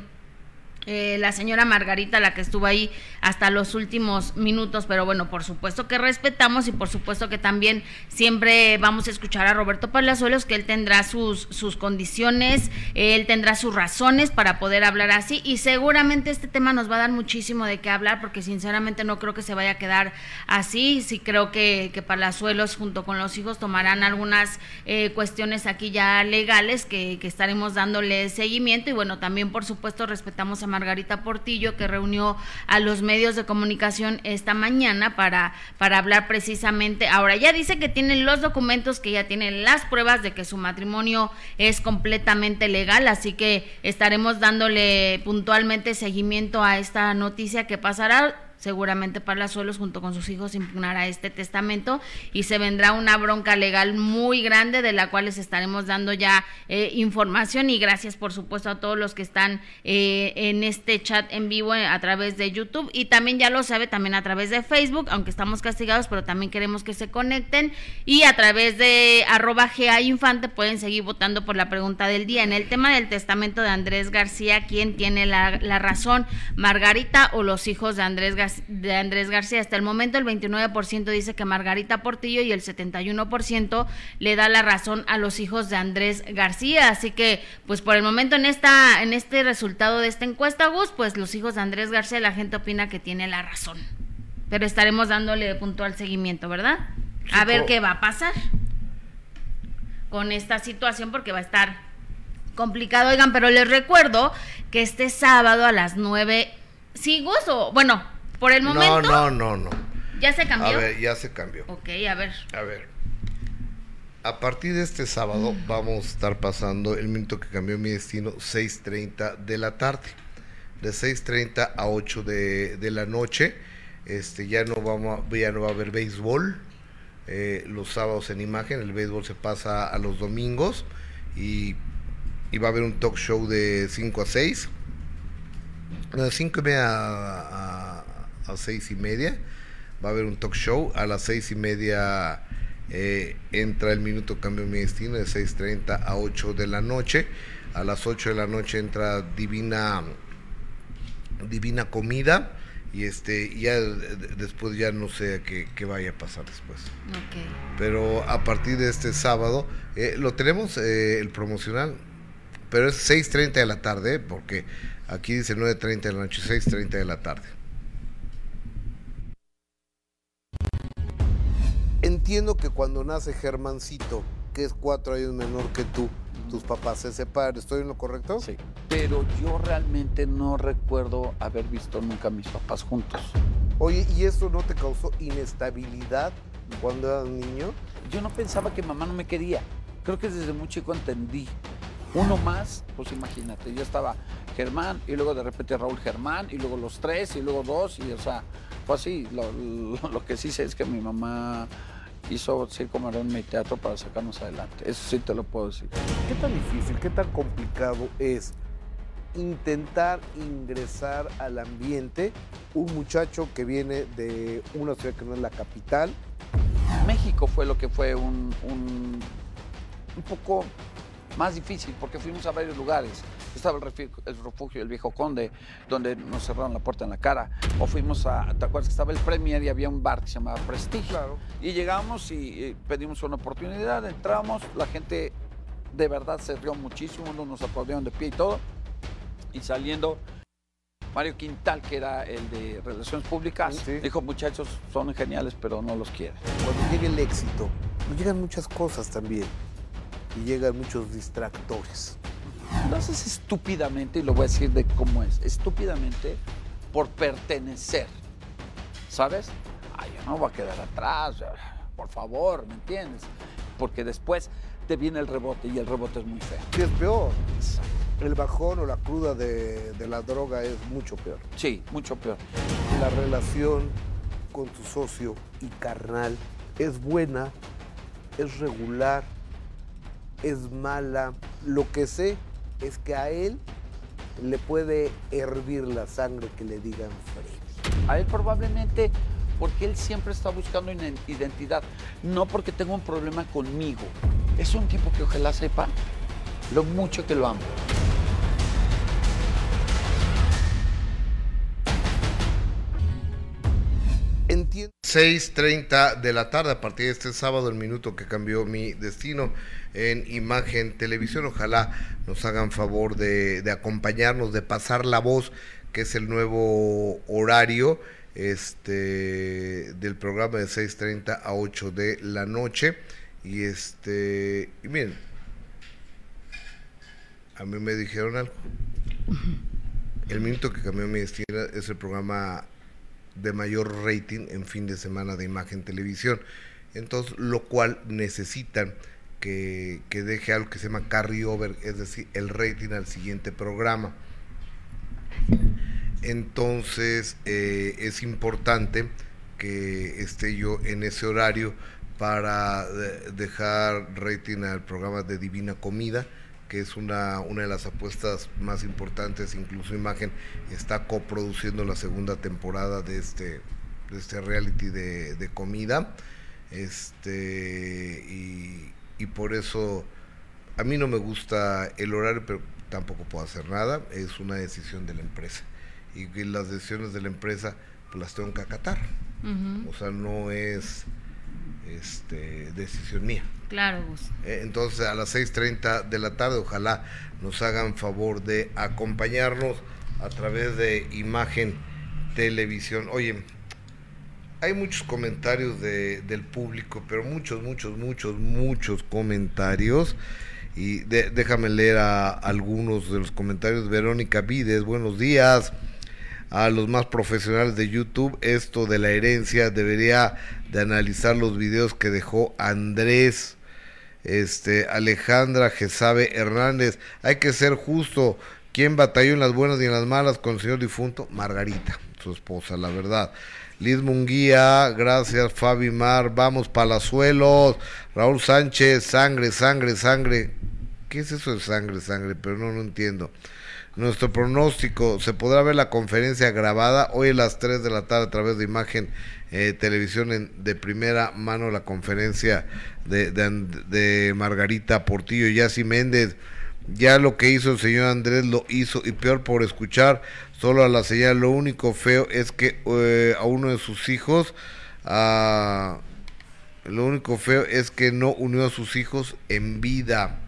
eh, la señora Margarita, la que estuvo ahí hasta los últimos minutos, pero bueno, por supuesto que respetamos y por supuesto que también siempre vamos a escuchar a Roberto Palazuelos, que él tendrá sus, sus condiciones, él tendrá sus razones para poder hablar así y seguramente este tema nos va a dar muchísimo de qué hablar porque sinceramente no creo que se vaya a quedar así, sí creo que, que Palazuelos junto con los hijos tomarán algunas eh, cuestiones aquí ya legales que, que estaremos dándole seguimiento y bueno, también por supuesto respetamos a Margarita Portillo, que reunió a los medios de comunicación esta mañana para, para hablar precisamente. Ahora, ya dice que tiene los documentos, que ya tiene las pruebas de que su matrimonio es completamente legal, así que estaremos dándole puntualmente seguimiento a esta noticia que pasará seguramente Palazuelos junto con sus hijos impugnará este testamento y se vendrá una bronca legal muy grande de la cual les estaremos dando ya eh, información y gracias por supuesto a todos los que están eh, en este chat en vivo eh, a través de YouTube y también ya lo sabe también a través de Facebook, aunque estamos castigados, pero también queremos que se conecten y a través de arroba GA Infante pueden seguir votando por la pregunta del día. En el tema del testamento de Andrés García, ¿quién tiene la, la razón? ¿Margarita o los hijos de Andrés García? De Andrés García. Hasta el momento el 29% dice que Margarita Portillo y el 71% le da la razón a los hijos de Andrés García. Así que, pues por el momento en esta en este resultado de esta encuesta, Gus, pues los hijos de Andrés García la gente opina que tiene la razón. Pero estaremos dándole puntual seguimiento, ¿verdad? A ver qué va a pasar con esta situación porque va a estar complicado, oigan, pero les recuerdo que este sábado a las 9 Sí, Gus, o bueno, por el momento. No, no, no, no. ¿Ya se cambió? A ver, ya se cambió. Ok, a ver. A ver. A partir de este sábado mm. vamos a estar pasando el minuto que cambió mi destino, 6.30 de la tarde. De 6.30 a 8 de, de, la noche. Este, ya, no vamos ya no va a haber béisbol. Eh, los sábados en imagen. El béisbol se pasa a los domingos. Y, y va a haber un talk show de 5 a 6. De 5 y media a a seis y media. Va a haber un talk show. A las seis y media eh, entra el minuto Cambio Mi Destino de 6.30 a 8 de la noche. A las 8 de la noche entra Divina, Divina Comida. Y este ya después ya no sé qué, vaya a pasar después. Pero a partir de este sábado, eh, lo tenemos eh, el promocional, pero es 6.30 de la tarde, porque aquí dice 9.30 de la noche, 6.30 de la tarde. Entiendo que cuando nace Germancito, que es cuatro años menor que tú, tus papás se separan, ¿estoy en lo correcto? Sí. Pero yo realmente no recuerdo haber visto nunca a mis papás juntos. Oye, ¿y eso no te causó inestabilidad cuando eras niño? Yo no pensaba que mamá no me quería. Creo que desde muy chico entendí. Uno más, pues imagínate, yo estaba Germán y luego de repente Raúl Germán y luego los tres y luego dos y o sea, fue así. Lo, lo que sí sé es que mi mamá hizo Circo Marón mi teatro para sacarnos adelante. Eso sí te lo puedo decir. ¿Qué tan difícil, qué tan complicado es intentar ingresar al ambiente un muchacho que viene de una ciudad que no es la capital? México fue lo que fue un, un, un poco más difícil porque fuimos a varios lugares. Estaba el refugio, del Viejo Conde, donde nos cerraron la puerta en la cara. O fuimos a, ¿te acuerdas que estaba el Premier y había un bar que se llamaba Prestige? Claro. Y llegamos y, pedimos una oportunidad, entramos, la gente de verdad se rió muchísimo, nos aplaudieron de pie y todo. Y saliendo, Mario Quintal, que era el de Relaciones Públicas, Sí. dijo, muchachos, son geniales, pero no los quieren. Cuando llega el éxito, llegan muchas cosas también. Y llegan muchos distractores. Lo haces estúpidamente, y lo voy a decir de cómo es, estúpidamente por pertenecer, ¿sabes? Ay, yo no voy a quedar atrás, por favor, ¿me entiendes? Porque después te viene el rebote y el rebote es muy feo. Y es peor. El bajón o la cruda de, de la droga es mucho peor. Sí, mucho peor. La relación con tu socio y carnal es buena, es regular, es mala. Lo que sé es que a él le puede hervir la sangre que le digan Freddy. A él probablemente porque él siempre está buscando identidad, no porque tenga un problema conmigo. Es un tipo que ojalá sepa lo mucho que lo amo. Entiendo. 6.30 de la tarde a partir de este sábado, el minuto que cambió mi destino en Imagen Televisión. Ojalá nos hagan favor de, de acompañarnos, de pasar la voz, que es el nuevo horario este del programa de 6.30 a 8 de la noche. Y este, y miren, a mí me dijeron algo. El minuto que cambió mi destino es el programa de mayor rating en fin de semana de imagen televisión. Entonces, lo cual necesitan que, que deje algo que se llama carry over, es decir, el rating al siguiente programa. Entonces, eh, es importante que esté yo en ese horario para de- dejar rating al programa de Divina Comida, que es una, una de las apuestas más importantes, incluso Imagen está coproduciendo la segunda temporada de este, de este reality de, de comida. Este, y, y por eso a mí no me gusta el horario, pero tampoco puedo hacer nada, es una decisión de la empresa. Y que las decisiones de la empresa pues las tengo que acatar. O sea, no es este, decisión mía. Claro, Gus. Eh, Entonces a las 6.30 de la tarde ojalá nos hagan favor de acompañarnos a través de imagen televisión. Oye, hay muchos comentarios de, del público, pero muchos, muchos, muchos, muchos comentarios. Y de- déjame leer a algunos de los comentarios. Verónica Vides, buenos días. A los más profesionales de YouTube, esto de la herencia debería de analizar los videos que dejó Andrés este Alejandra Gesabe Hernández. Hay que ser justo. ¿Quién batalló en las buenas y en las malas con el señor difunto? Margarita, su esposa, la verdad. Liz Munguía, gracias Fabi Mar, vamos Palazuelos, Raúl Sánchez, sangre, sangre, sangre. ¿Qué es eso de sangre, sangre? Pero no, no entiendo. Nuestro pronóstico, se podrá ver la conferencia grabada hoy a las 3 de la tarde a través de imagen eh, televisión en- de primera mano la conferencia de, de Margarita Portillo y Yassi Méndez. Ya lo que hizo el señor Andrés lo hizo y peor por escuchar solo a la señal. Lo único feo es que eh, a uno de sus hijos, ah, lo único feo es que no unió a sus hijos en vida.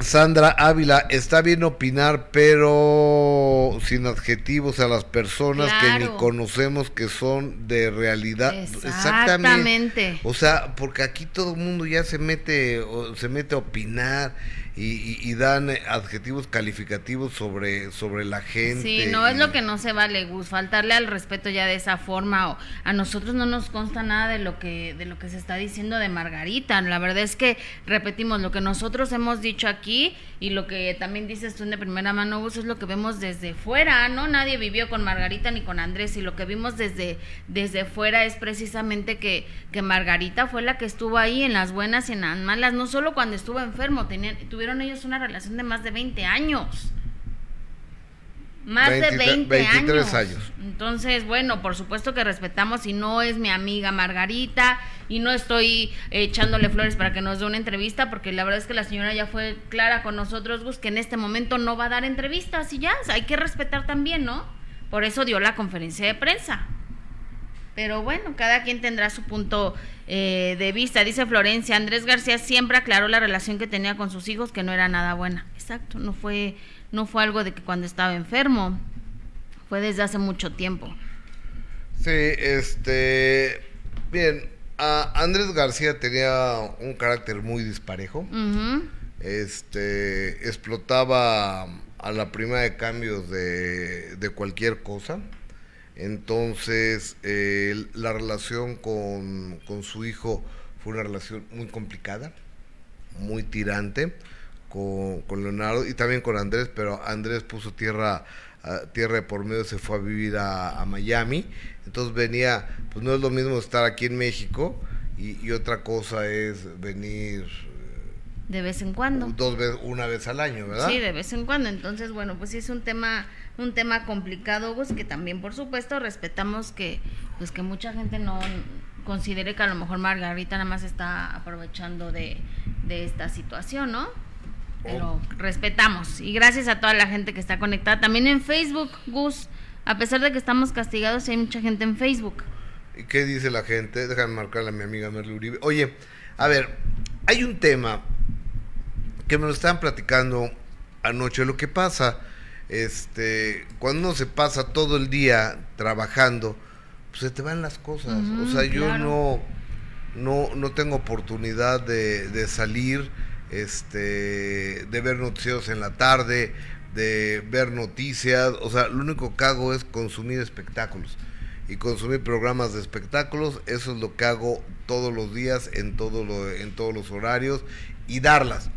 Sandra Ávila, está bien opinar, pero sin adjetivos a las personas que ni conocemos que son de realidad. Exactamente. O sea, porque aquí todo el mundo ya se mete, o se mete a opinar y, y- y dan eh, adjetivos calificativos sobre, sobre la gente. Sí, no es lo que no se vale, Gus, faltarle al respeto ya de esa forma. O a nosotros no nos consta nada de lo que de lo que se está diciendo de Margarita. La verdad es que repetimos lo que nosotros hemos dicho aquí y lo que también dices tú de primera mano, Gus, es lo que vemos desde fuera, ¿no? Nadie vivió con Margarita ni con Andrés y lo que vimos desde desde fuera es precisamente que que Margarita fue la que estuvo ahí en las buenas y en las malas, no solo cuando estuvo enfermo, tenían tuvieron ellos una relación de más de 20 años. Más de 23 20 23 años. años. Entonces, bueno, por supuesto que respetamos y no es mi amiga Margarita y no estoy eh, echándole flores para que nos dé una entrevista porque la verdad es que la señora ya fue clara con nosotros, Gus, que en este momento no va a dar entrevistas y ya, hay que respetar también, ¿no? Por eso dio la conferencia de prensa. Pero bueno, cada quien tendrá su punto eh, de vista. Dice Florencia, Andrés García siempre aclaró la relación que tenía con sus hijos, que no era nada buena. Exacto, no fue, no fue algo de que cuando estaba enfermo, fue desde hace mucho tiempo. Sí, este, bien, Andrés García tenía un carácter muy disparejo. Este, explotaba a la primera de cambios de, de cualquier cosa. Entonces, la relación con, con, su hijo fue una relación muy complicada, muy tirante con, Leonardo y también con Andrés, pero Andrés puso tierra, tierra de por medio, se fue a vivir a, Miami. Entonces venía, pues no es lo mismo estar aquí en México y, otra cosa es venir de vez en cuando. Dos veces, una vez al año, ¿verdad? Sí, de vez en cuando. Entonces, bueno, pues sí es un tema, un tema complicado, pues que también, por supuesto, respetamos que, pues que mucha gente no considere que a lo mejor Margarita nada más está aprovechando de, de esta situación, ¿no? Pero respetamos. Y gracias a toda la gente que está conectada. También en Facebook, Gus. A pesar de que estamos castigados, hay mucha gente en Facebook. ¿Y qué dice la gente? Déjame marcarle a mi amiga Merle Uribe. Oye, a ver, hay un tema que me lo estaban platicando anoche. Lo que pasa, este, cuando uno se pasa todo el día trabajando, pues se te van las cosas. o sea, yo no, no, no tengo oportunidad de, de salir, este, de ver noticias en la tarde, de ver noticias. O sea, lo único que hago es consumir espectáculos y consumir programas de espectáculos. Eso es lo que hago todos los días en todo lo, en todos los horarios y darlas.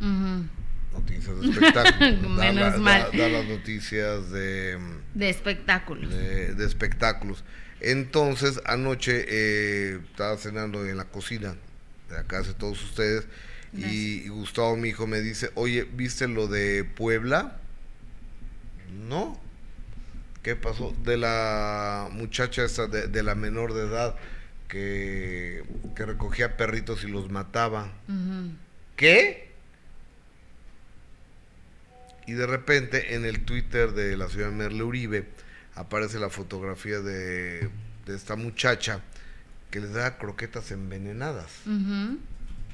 Noticias de espectáculos. [laughs] Menos mal. las noticias de... De espectáculos. De, espectáculos. Entonces, anoche eh, estaba cenando en la cocina de la casa de todos ustedes y, Gustavo, mi hijo, me dice, oye, ¿viste lo de Puebla? No. ¿Qué pasó? De la muchacha esa, de, la menor de edad, que, que recogía perritos y los mataba. ¿Qué? Y de repente en el Twitter de la ciudad de Merle Uribe aparece la fotografía de, esta muchacha que le da croquetas envenenadas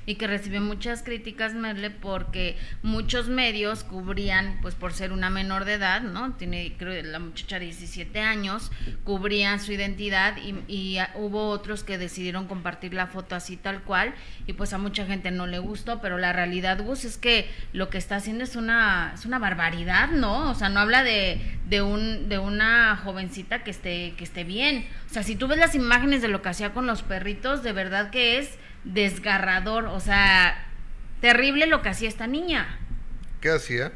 y que recibió muchas críticas Merle porque muchos medios cubrían, pues por ser una menor de edad, ¿no? Tiene, creo, la muchacha 17 años, cubrían su identidad y, y, hubo otros que decidieron compartir la foto así tal cual y pues a mucha gente no le gustó, pero la realidad, Gus, es que lo que está haciendo es una, es una barbaridad, ¿no? O sea, no habla de, de, un, de una jovencita que esté, que esté bien. O sea, si tú ves las imágenes de lo que hacía con los perritos, de verdad que es desgarrador, o sea, terrible lo que hacía esta niña. ¿Qué hacía?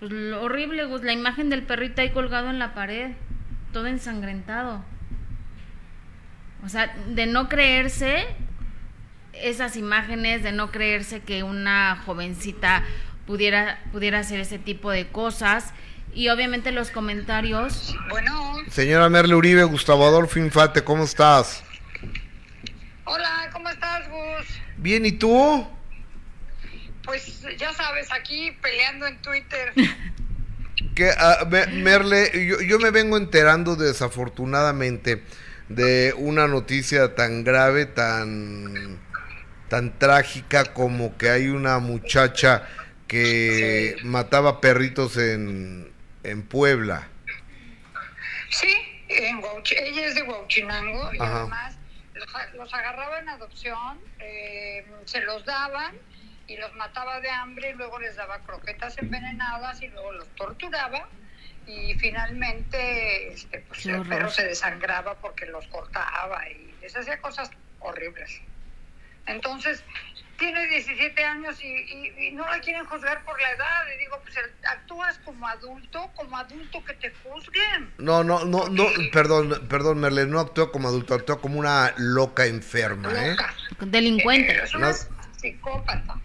Pues lo horrible, Gus, la imagen del perrito ahí colgado en la pared, todo ensangrentado. O sea, de no creerse esas imágenes, de no creerse que una jovencita pudiera, pudiera hacer ese tipo de cosas. Y obviamente los comentarios. Bueno. Señora Merle Uribe, Gustavo Adolfo Infante, ¿cómo estás? Hola, ¿cómo estás, Gus? Bien, ¿y tú? Pues ya sabes, aquí peleando en Twitter. [laughs] que uh, Merle, yo, yo, me vengo enterando desafortunadamente de una noticia tan grave, tan tan trágica como que hay una muchacha que mataba perritos en, en Puebla. Sí, en ella es de Huachinango y además los, agarraba en adopción, eh, se los daban y los mataba de hambre y luego les daba croquetas envenenadas y luego los torturaba y finalmente este, pues, el perro se desangraba porque los cortaba y les hacía cosas horribles. Entonces, tiene 17 años y, no la quieren juzgar por la edad. Y digo, pues actúas como adulto, como adulto que te juzguen. No, no, no, no, perdón, perdón, Merle, no actúa como adulto, actúa como una loca enferma, ¿eh? Delincuente. es una psicópata.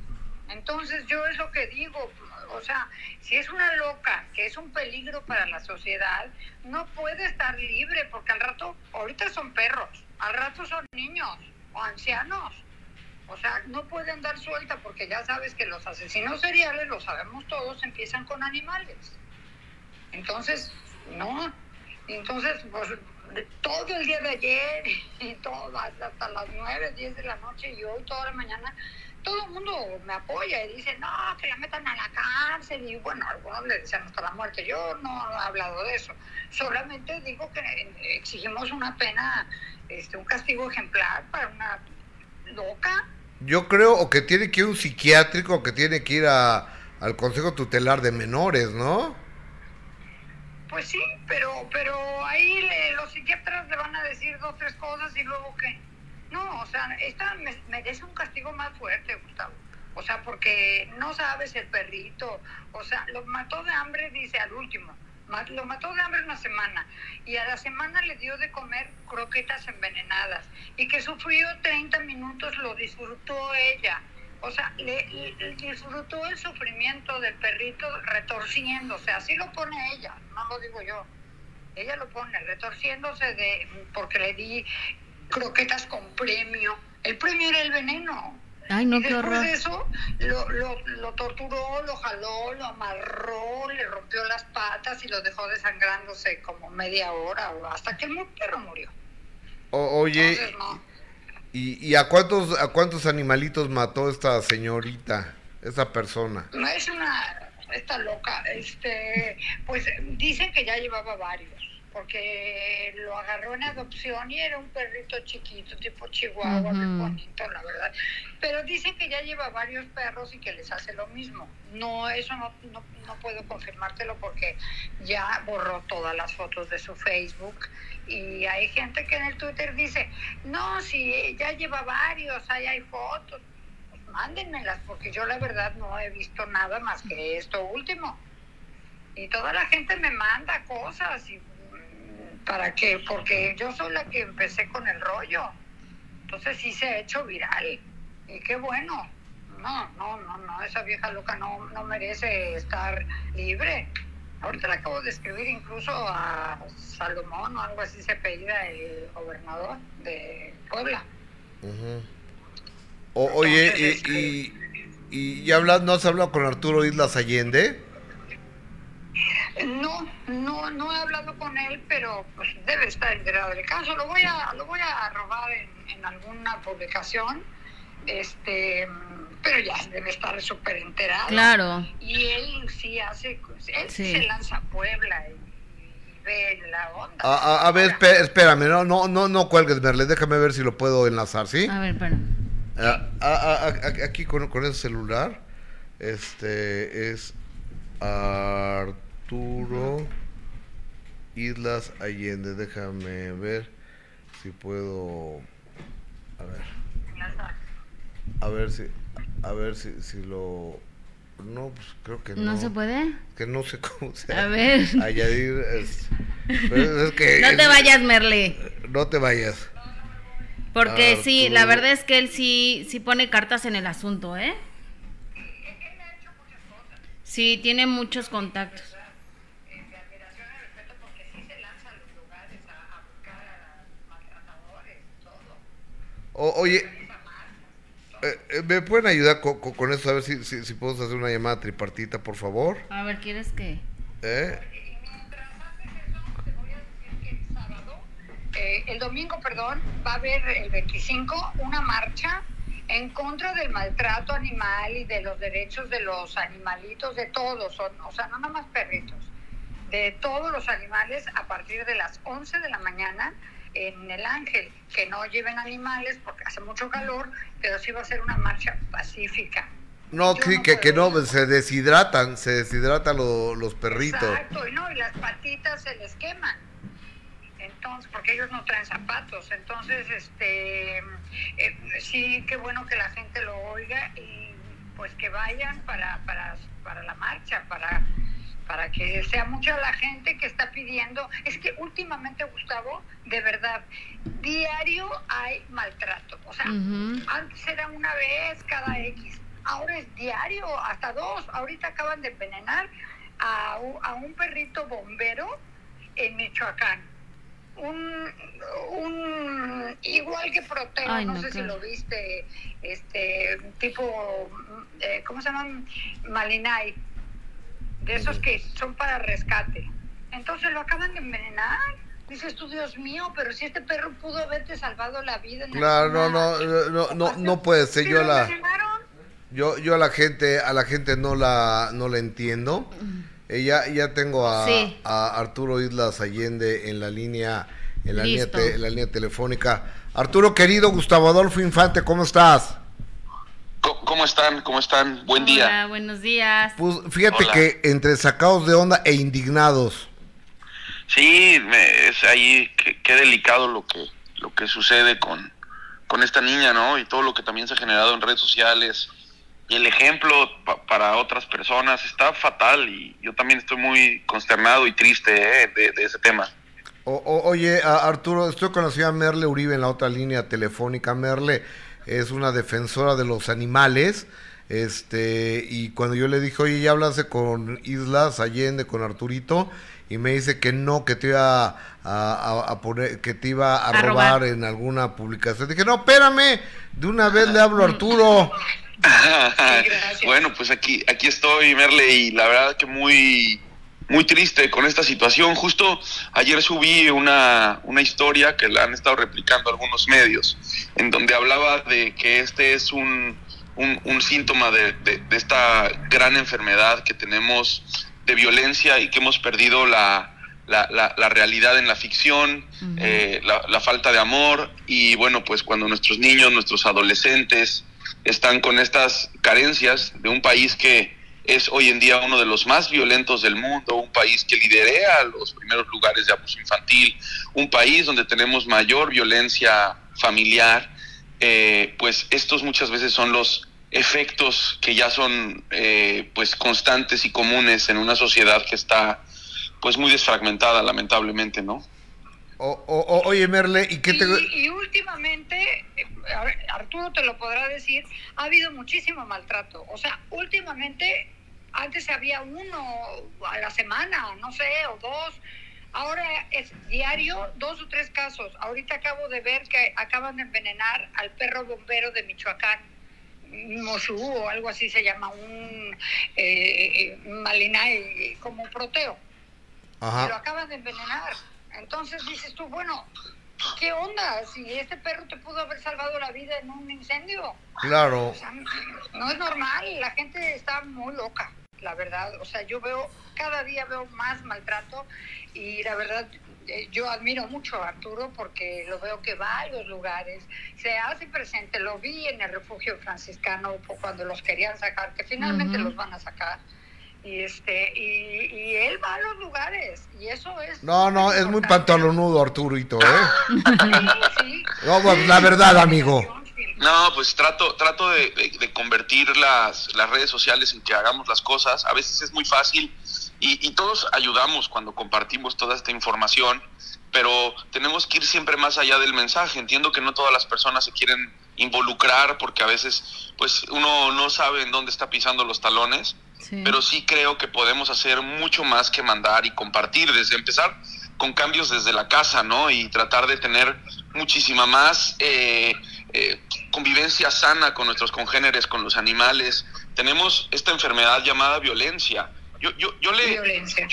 Entonces, yo es lo que digo, o sea, si es una loca que es un peligro para la sociedad, no puede estar libre, porque al rato, ahorita son perros, al rato son niños o ancianos o sea, no puede andar suelta porque ya sabes que los asesinos seriales, lo sabemos todos, empiezan con animales. Entonces, no. Entonces, pues todo el día de ayer y todo, hasta las 9, 10 de la noche y hoy toda la mañana todo el mundo me apoya y dice, no, que la metan a la cárcel. Y bueno, algunos le dicen hasta la muerte. Yo no he hablado de eso. Solamente digo que exigimos una pena, este, un castigo ejemplar para una loca. Yo creo o que tiene que ir un psiquiátrico o que tiene que ir a, al Consejo Tutelar de Menores, ¿no? Pues sí, pero, pero ahí los psiquiatras le van a decir dos, tres cosas y luego qué. No, o sea, esta merece un castigo más fuerte, Gustavo. O sea, porque no sabes el perrito. O sea, lo mató de hambre, dice al último. Lo mató de hambre una semana. Y a la semana le dio de comer croquetas envenenadas. Y que sufrió 30 minutos, lo disfrutó ella. O sea, le, disfrutó el sufrimiento del perrito retorciéndose. Así lo pone ella, no lo digo yo. Ella lo pone retorciéndose de porque le di croquetas con premio. El premio era el veneno. Ay, no, y después de eso lo, lo, lo, torturó, lo jaló, lo amarró, le rompió las patas y lo dejó desangrándose como media hora hasta que el perro murió. oye, ¿y, ¿y, a cuántos a cuántos animalitos mató esta señorita, esta persona? No es una esta loca, este, pues dicen que ya llevaba varios porque lo agarró en adopción y era un perrito chiquito, tipo chihuahua, muy bonito, la verdad. Pero dicen que ya lleva varios perros y que les hace lo mismo. No, eso no, no, no puedo confirmártelo porque ya borró todas las fotos de su Facebook y hay gente que en el Twitter dice, no, si ya lleva varios, ahí hay fotos, pues mándenmelas porque yo la verdad no he visto nada más que esto último. Y toda la gente me manda cosas y para que, porque yo soy la que empecé con el rollo. Entonces sí se ha hecho viral. Y qué bueno. No, no, no, no, esa vieja loca no, no merece estar libre. Ahorita la acabo de escribir incluso a Salomón o algo así se apellida el gobernador de Puebla. oye, y, este, y, y, y ¿no has hablado con Arturo Islas Allende? No, no, no he hablado con él, pero pues debe estar enterado del caso. Lo voy a, lo voy a robar en, alguna publicación, este, pero ya debe estar súper enterado. Claro. Y él sí hace, él se lanza a Puebla y, ve la onda. A, ver, espérame, no, no, no, no cuelgues, Merle, déjame ver si lo puedo enlazar, ¿sí? A ver, espérame. aquí con, con ese celular, este es Arturo Islas Allende. Déjame ver si puedo. A ver. A ver si. A ver si, si lo. No, pues creo que no. ¿No se puede? Que no sé cómo se. A ver. [laughs] Añadir. Es, es que, no te vayas, Merle. No te vayas. Porque sí, la verdad es que él sí, sí pone cartas en el asunto, ¿eh? Sí, tiene muchos contactos. Oye, eh, eh, ¿me pueden ayudar con, con, eso? A ver si, si, podemos hacer una llamada tripartita, por favor. A ver, ¿quieres qué? ¿Eh? el domingo, perdón, va a haber el 25 una marcha en contra del maltrato animal y de los derechos de los animalitos, de todos, o sea, no nada más perritos, de todos los animales a partir de las 11 de la mañana en el Ángel, que no lleven animales porque hace mucho calor, pero sí va a ser una marcha pacífica. No, que, que, no, se deshidratan, se deshidratan los perritos. Exacto, y no, y las patitas se les queman. Entonces, porque ellos no traen zapatos. Entonces, este, eh, sí, qué bueno que la gente lo oiga y pues que vayan para, para, para la marcha, para para que sea mucha la gente que está pidiendo. Es que últimamente, Gustavo, de verdad, diario hay maltrato. O sea, antes era una vez cada X, ahora es diario, hasta dos. Ahorita acaban de envenenar a, a un perrito bombero en Michoacán. Un, un igual que Proteo, no, sé si lo viste, este tipo, eh, ¿cómo se llaman? Malinay de esos que son para rescate. Entonces lo acaban de envenenar. Dices tú, Dios mío, pero si este perro pudo haberte salvado la vida. claro, no, no, no, no, no puede ser. Yo la, Yo, yo a la gente, a la gente no la, no la entiendo. Eh, ya, ya tengo a, a, Arturo Islas Allende en la línea, en la línea, en la línea telefónica. Arturo querido, Gustavo Adolfo Infante, ¿cómo estás? ¿Cómo están? ¿Cómo están? Buen día. Hola, buenos días. Pues fíjate que entre sacados de onda e indignados. Sí, es ahí qué delicado lo que lo que sucede con, con esta niña, ¿no? Y todo lo que también se ha generado en redes sociales. Y el ejemplo para otras personas está fatal y yo también estoy muy consternado y triste ¿eh? de, ese tema. oye, Arturo, estoy con la señora Merle Uribe en la otra línea telefónica. Merle, es una defensora de los animales. Este, y cuando yo le dije, oye, ya hablaste con Islas Allende, con Arturito, y me dice que no, que te iba a, poner, que te iba a, robar, en alguna publicación. Dije, no, espérame, de una vez le hablo a Arturo. [laughs] bueno, pues aquí, aquí estoy, Merle, y la verdad que muy, muy triste con esta situación. Justo ayer subí una, una historia que la han estado replicando algunos medios, en donde hablaba de que este es un, un, síntoma de, de, esta gran enfermedad que tenemos de violencia y que hemos perdido la, la, la, realidad en la ficción, eh, la, falta de amor y bueno, pues cuando nuestros niños, nuestros adolescentes están con estas carencias de un país que es hoy en día uno de los más violentos del mundo, un país que liderea los primeros lugares de abuso infantil, un país donde tenemos mayor violencia familiar, eh, pues estos muchas veces son los efectos que ya son eh, pues constantes y comunes en una sociedad que está pues muy desfragmentada lamentablemente, ¿no? O, oye Merle, ¿y qué te... Y, últimamente, eh, Arturo te lo podrá decir, ha habido muchísimo maltrato. O sea, últimamente, antes había uno a la semana, no sé, o dos. Ahora es diario, dos o tres casos. Ahorita acabo de ver que acaban de envenenar al perro bombero de Michoacán Mosú o algo así se llama, un eh, eh como proteo. Y lo acaban de envenenar. Entonces dices tú, bueno, ¿qué onda? Si este perro te pudo haber salvado la vida en un incendio. Claro. no es normal, la gente está muy loca, la verdad. O sea, yo veo, cada día veo más maltrato y la verdad eh, yo admiro mucho a Arturo porque lo veo que va a los lugares, se hace presente, lo vi en el refugio franciscano cuando los querían sacar, que finalmente los van a sacar. Y, este, y, él va a los lugares, y eso es... No, no, es muy pantalonudo Arturito, ¿eh? [laughs] sí, No, pues, la verdad, amigo. No, pues trato, trato de, de, convertir las, las redes sociales en que hagamos las cosas. A veces es muy fácil y, todos ayudamos cuando compartimos toda esta información, pero tenemos que ir siempre más allá del mensaje. Entiendo que no todas las personas se quieren involucrar porque a veces pues uno no sabe en dónde está pisando los talones, pero sí creo que podemos hacer mucho más que mandar y compartir, desde empezar con cambios desde la casa, ¿no? Y tratar de tener muchísima más eh, eh, convivencia sana con nuestros congéneres, con los animales. Tenemos esta enfermedad llamada violencia yo, yo, yo le. Violencia.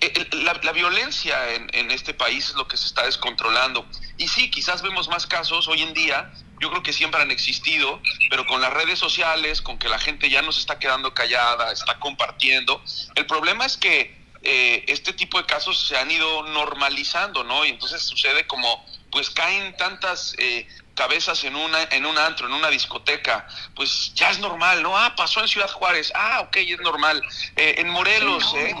Eh, la, violencia en, en, este país es lo que se está descontrolando. Y sí, quizás vemos más casos hoy en día. Yo creo que siempre han existido, pero con las redes sociales, con que la gente ya no se está quedando callada, está compartiendo. El problema es que eh, este tipo de casos se han ido normalizando, ¿no? Y entonces sucede como, pues caen tantas eh, cabezas en una en un antro, en una discoteca, pues ya es normal, ¿no? Ah, pasó en Ciudad Juárez, ah, ok, es normal. Eh, en Morelos, ¿eh?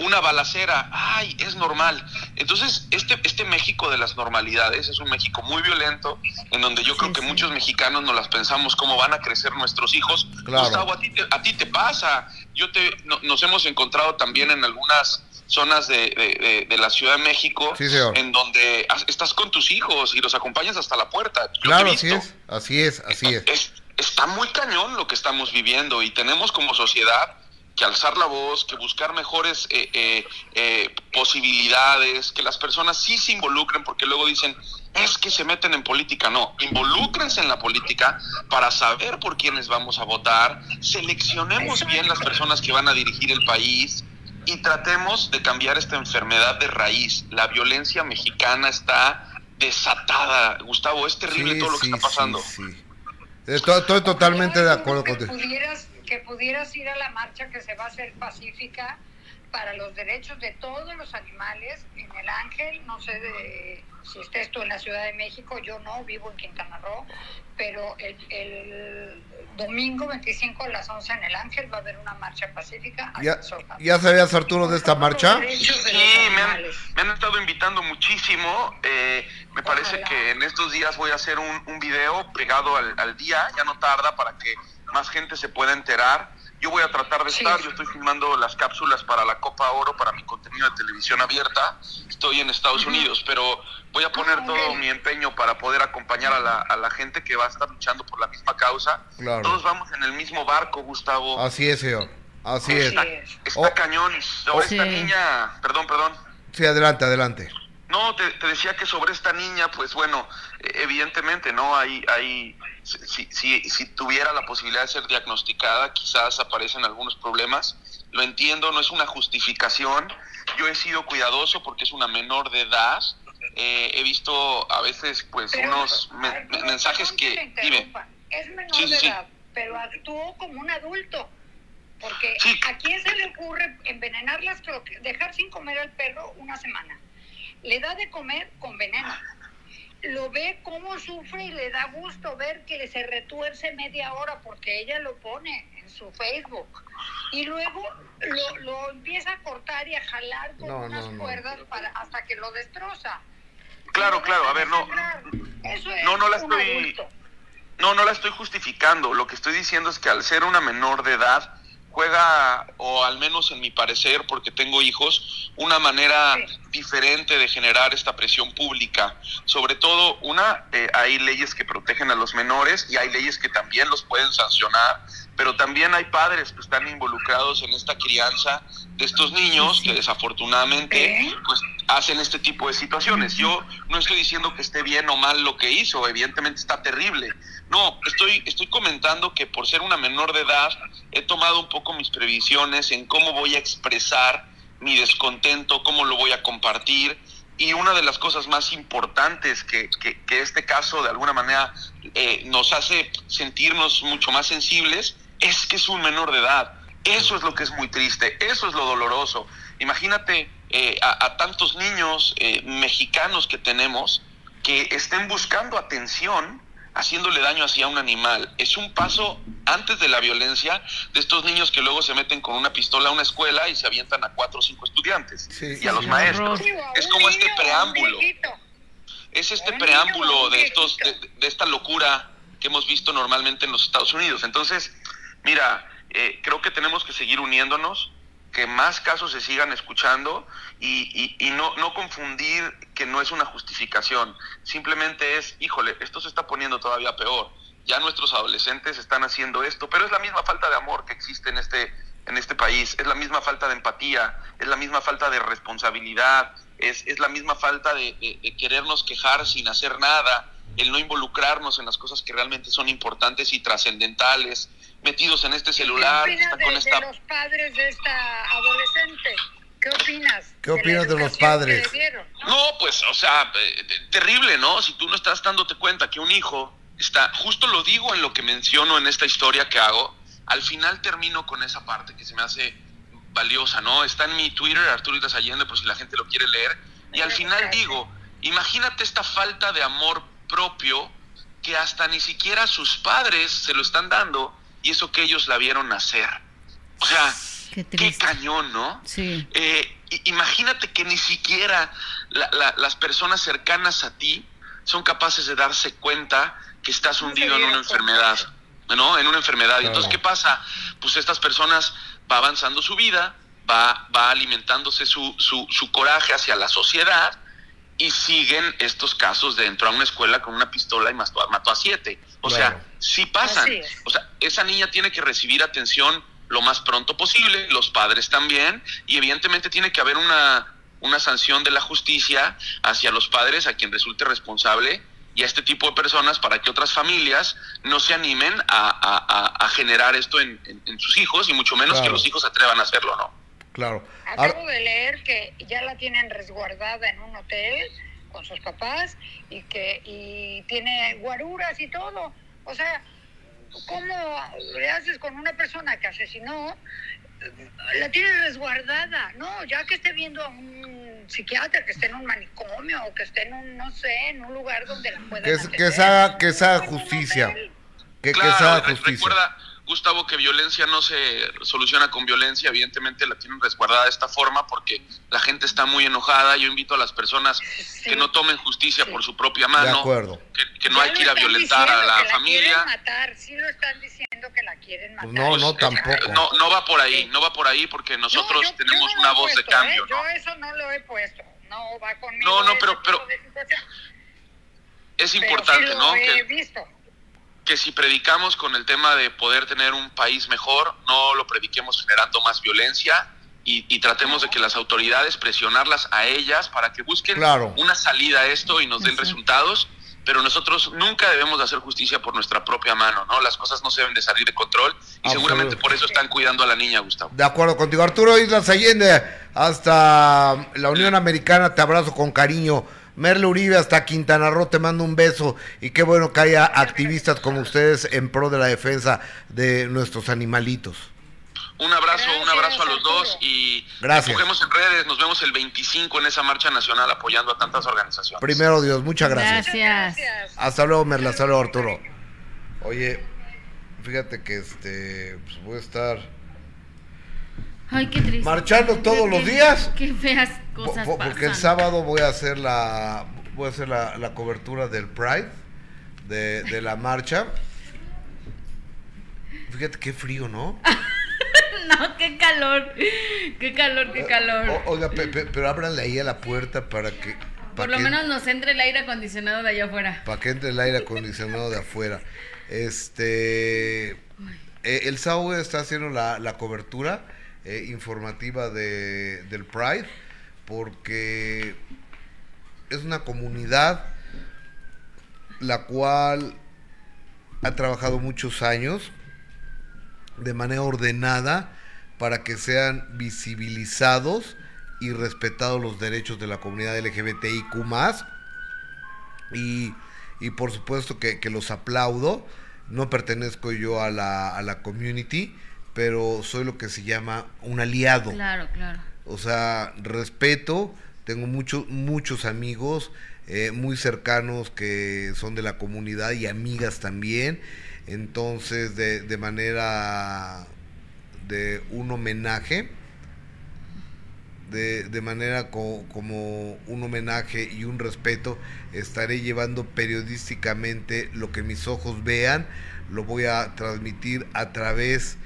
Una balacera, ay, es normal. Entonces, este, este México de las normalidades es un México muy violento, en donde yo creo que muchos mexicanos no las pensamos cómo van a crecer nuestros hijos. Gustavo, a ti te, a ti te pasa. Yo te, nos hemos encontrado también en algunas zonas de, de, la Ciudad de México en donde estás con tus hijos y los acompañas hasta la puerta. claro, así es, así es, así es. Está muy cañón lo que estamos viviendo y tenemos como sociedad que alzar la voz, que buscar mejores eh, eh, eh, posibilidades, que las personas sí se involucren, porque luego dicen, es que se meten en política. No, involúcrense en la política para saber por quiénes vamos a votar, seleccionemos bien las personas que van a dirigir el país, y tratemos de cambiar esta enfermedad de raíz. La violencia mexicana está desatada. Gustavo, es terrible todo lo que está pasando. Estoy, totalmente de acuerdo contigo. Pudieras, que pudieras ir a la marcha que se va a hacer pacífica para los derechos de todos los animales en el Ángel, no sé de, si estés tú en la Ciudad de México, yo no, vivo en Quintana Roo, pero el, domingo 25 a las 11 en el Ángel va a haber una marcha pacífica. ¿Ya, ¿Ya sabías, Arturo, de esta marcha? Sí, me han, estado invitando muchísimo. Eh, me parece que en estos días voy a hacer un, un video pegado al, al día, ya no tarda, para que más gente se pueda enterar yo voy a tratar de estar, yo estoy filmando las cápsulas para la Copa Oro, para mi contenido de televisión abierta. Estoy en Estados Unidos, pero voy a poner ah, todo mi empeño para poder acompañar a la, a la, gente que va a estar luchando por la misma causa. Todos vamos en el mismo barco, Gustavo. Así es, señor. Así es. Está, oh. cañón. Sobre esta niña, perdón, perdón. Sí, adelante, adelante. No, te, te, decía que sobre esta niña, pues bueno, e, evidentemente, ¿no? Hay, hay si, si, si, tuviera la posibilidad de ser diagnosticada, quizás aparecen algunos problemas. Lo entiendo, no es una justificación. Yo he sido cuidadoso porque es una menor de edad. Eh, he visto a veces pues unos mensajes que... Dime. Es menor de edad, pero actuó como un adulto. Porque ¿a quién se le ocurre envenenar las dejar sin comer al perro una semana? Le da de comer con veneno lo ve cómo sufre y le da gusto ver que se retuerce media hora porque ella lo pone en su Facebook y luego lo, empieza a cortar y a jalar con unas cuerdas para hasta que lo destroza. Claro, claro, a ver, no. no, no la estoy No, no la estoy justificando. Lo que estoy diciendo es que al ser una menor de edad juega, o al menos en mi parecer, porque tengo hijos, una manera diferente de generar esta presión pública. Sobre todo, una, eh, hay leyes que protegen a los menores y hay leyes que también los pueden sancionar, pero también hay padres que están involucrados en esta crianza de estos niños que desafortunadamente pues hacen este tipo de situaciones. Yo no estoy diciendo que esté bien o mal lo que hizo, evidentemente está terrible. No, estoy estoy comentando que por ser una menor de edad he tomado un poco mis previsiones en cómo voy a expresar mi descontento, cómo lo voy a compartir. Y una de las cosas más importantes que, que, este caso de alguna manera eh, nos hace sentirnos mucho más sensibles es que es un menor de edad. Eso es lo que es muy triste, eso es lo doloroso. Imagínate eh, a, tantos niños eh, mexicanos que tenemos que estén buscando atención haciéndole daño hacia un animal. Es un paso antes de la violencia de estos niños que luego se meten con una pistola a una escuela y se avientan a cuatro o cinco estudiantes y a los maestros. Es como este preámbulo. Es este preámbulo de estos de, esta locura que hemos visto normalmente en los Estados Unidos. Entonces, mira, eh, creo que tenemos que seguir uniéndonos que más casos se sigan escuchando y, y, no, no confundir que no es una justificación, simplemente es, híjole, esto se está poniendo todavía peor, ya nuestros adolescentes están haciendo esto, pero es la misma falta de amor que existe en este, en este país, es la misma falta de empatía, es la misma falta de responsabilidad, es, es la misma falta de, de querernos quejar sin hacer nada, el no involucrarnos en las cosas que realmente son importantes y trascendentales, metidos en este celular. ¿Qué opinas de, los padres de esta adolescente? ¿Qué opinas? ¿Qué opinas de, los padres? ¿no? pues, o sea, eh, terrible, ¿no? Si tú no estás dándote cuenta que un hijo está, justo lo digo en lo que menciono en esta historia que hago, al final termino con esa parte que se me hace valiosa, ¿no? Está en mi Twitter, Arturo Allende, por si la gente lo quiere leer, y al final digo, imagínate esta falta de amor propio que hasta ni siquiera sus padres se lo están dando y eso que ellos la vieron nacer. O sea, qué, cañón, ¿no? Sí. Eh, imagínate que ni siquiera las personas cercanas a ti son capaces de darse cuenta que estás hundido en una enfermedad, ¿no? En una enfermedad. Y entonces, ¿qué pasa? Pues estas personas va avanzando su vida, va, va alimentándose su, su, su coraje hacia la sociedad y siguen estos casos de entró a una escuela con una pistola y mató, mató a siete. O sea, sí pasan. O sea, esa niña tiene que recibir atención lo más pronto posible, los padres también, y evidentemente tiene que haber una, una sanción de la justicia hacia los padres a quien resulte responsable y a este tipo de personas para que otras familias no se animen a, generar esto en, sus hijos y mucho menos que los hijos atrevan a hacerlo, ¿no? Claro. Acabo de leer que ya la tienen resguardada en un hotel con sus papás y que y tiene guaruras y todo. O sea, ¿cómo le haces con una persona que asesinó? La tienes resguardada, ¿no? Ya que esté viendo a un psiquiatra, que esté en un manicomio o que esté en un, no sé, en un lugar donde la puedan Que, que se haga, que se haga justicia. Que, que se haga Claro, justicia. recuerda, Gustavo, que violencia no se soluciona con violencia, evidentemente la tienen resguardada de esta forma porque la gente está muy enojada. Yo invito a las personas que no tomen justicia por su propia De mano, acuerdo. que, que no hay que ir a violentar a la que familia. quieren matar, sí lo están diciendo que la quieren matar. No, no, tampoco. No, no va por ahí, no va por ahí porque nosotros No, yo- tenemos yo no una voz de cambio, ¿eh? ¿no? Yo eso no lo he puesto. No va conmigo. No, no, pero- pero- de situación. Es Pero importante, sí lo ¿no? he Que, visto. Que si predicamos con el tema de poder tener un país mejor, no lo prediquemos generando más violencia y, y tratemos de que las autoridades presionarlas a ellas para que busquen Claro. una salida a esto y nos den resultados. Pero nosotros nunca debemos de hacer justicia por nuestra propia mano, ¿no? Las cosas no se deben de salir de control y seguramente por eso están cuidando a la niña, Gustavo. De acuerdo contigo. Arturo Islas Allende, hasta la Unión Americana, te abrazo con cariño. Merle Uribe, hasta Quintana Roo, te mando un beso. Y qué bueno que haya activistas como ustedes en pro de la defensa de nuestros animalitos. Un abrazo, un abrazo a los dos y Gracias. en redes. Nos vemos el 25 en esa marcha nacional apoyando a tantas organizaciones. Primero Dios, muchas gracias. Gracias. Gracias. Hasta luego, Merle, hasta luego, Arturo. Oye, fíjate que este, pues voy a estar Ay, qué triste. marchando todos los días. Qué feas cosas po- porque el sábado voy a hacer la voy a hacer la, la cobertura del Pride de, de la marcha. Fíjate qué frío, ¿no? [laughs] No, qué calor. Qué calor, qué calor. O- oiga, pe- pe- pero ábranle ahí a la puerta para que Por lo que, menos nos entre el aire acondicionado de allá afuera. para que entre el aire acondicionado de afuera. Este eh, el sábado está haciendo la, la cobertura eh, informativa de, del Pride porque es una comunidad la cual ha trabajado muchos años de manera ordenada para que sean visibilizados y respetados los derechos de la comunidad LGBTIQ y, y por supuesto que, que los aplaudo. No pertenezco yo a la, a la community, pero soy lo que se llama un aliado. Claro, claro. O sea, respeto, tengo muchos muchos amigos eh, muy cercanos que son de la comunidad y amigas también. Entonces, de, de manera de un homenaje, de, de manera co- como un homenaje y un respeto, estaré llevando periodísticamente lo que mis ojos vean, lo voy a transmitir a través de,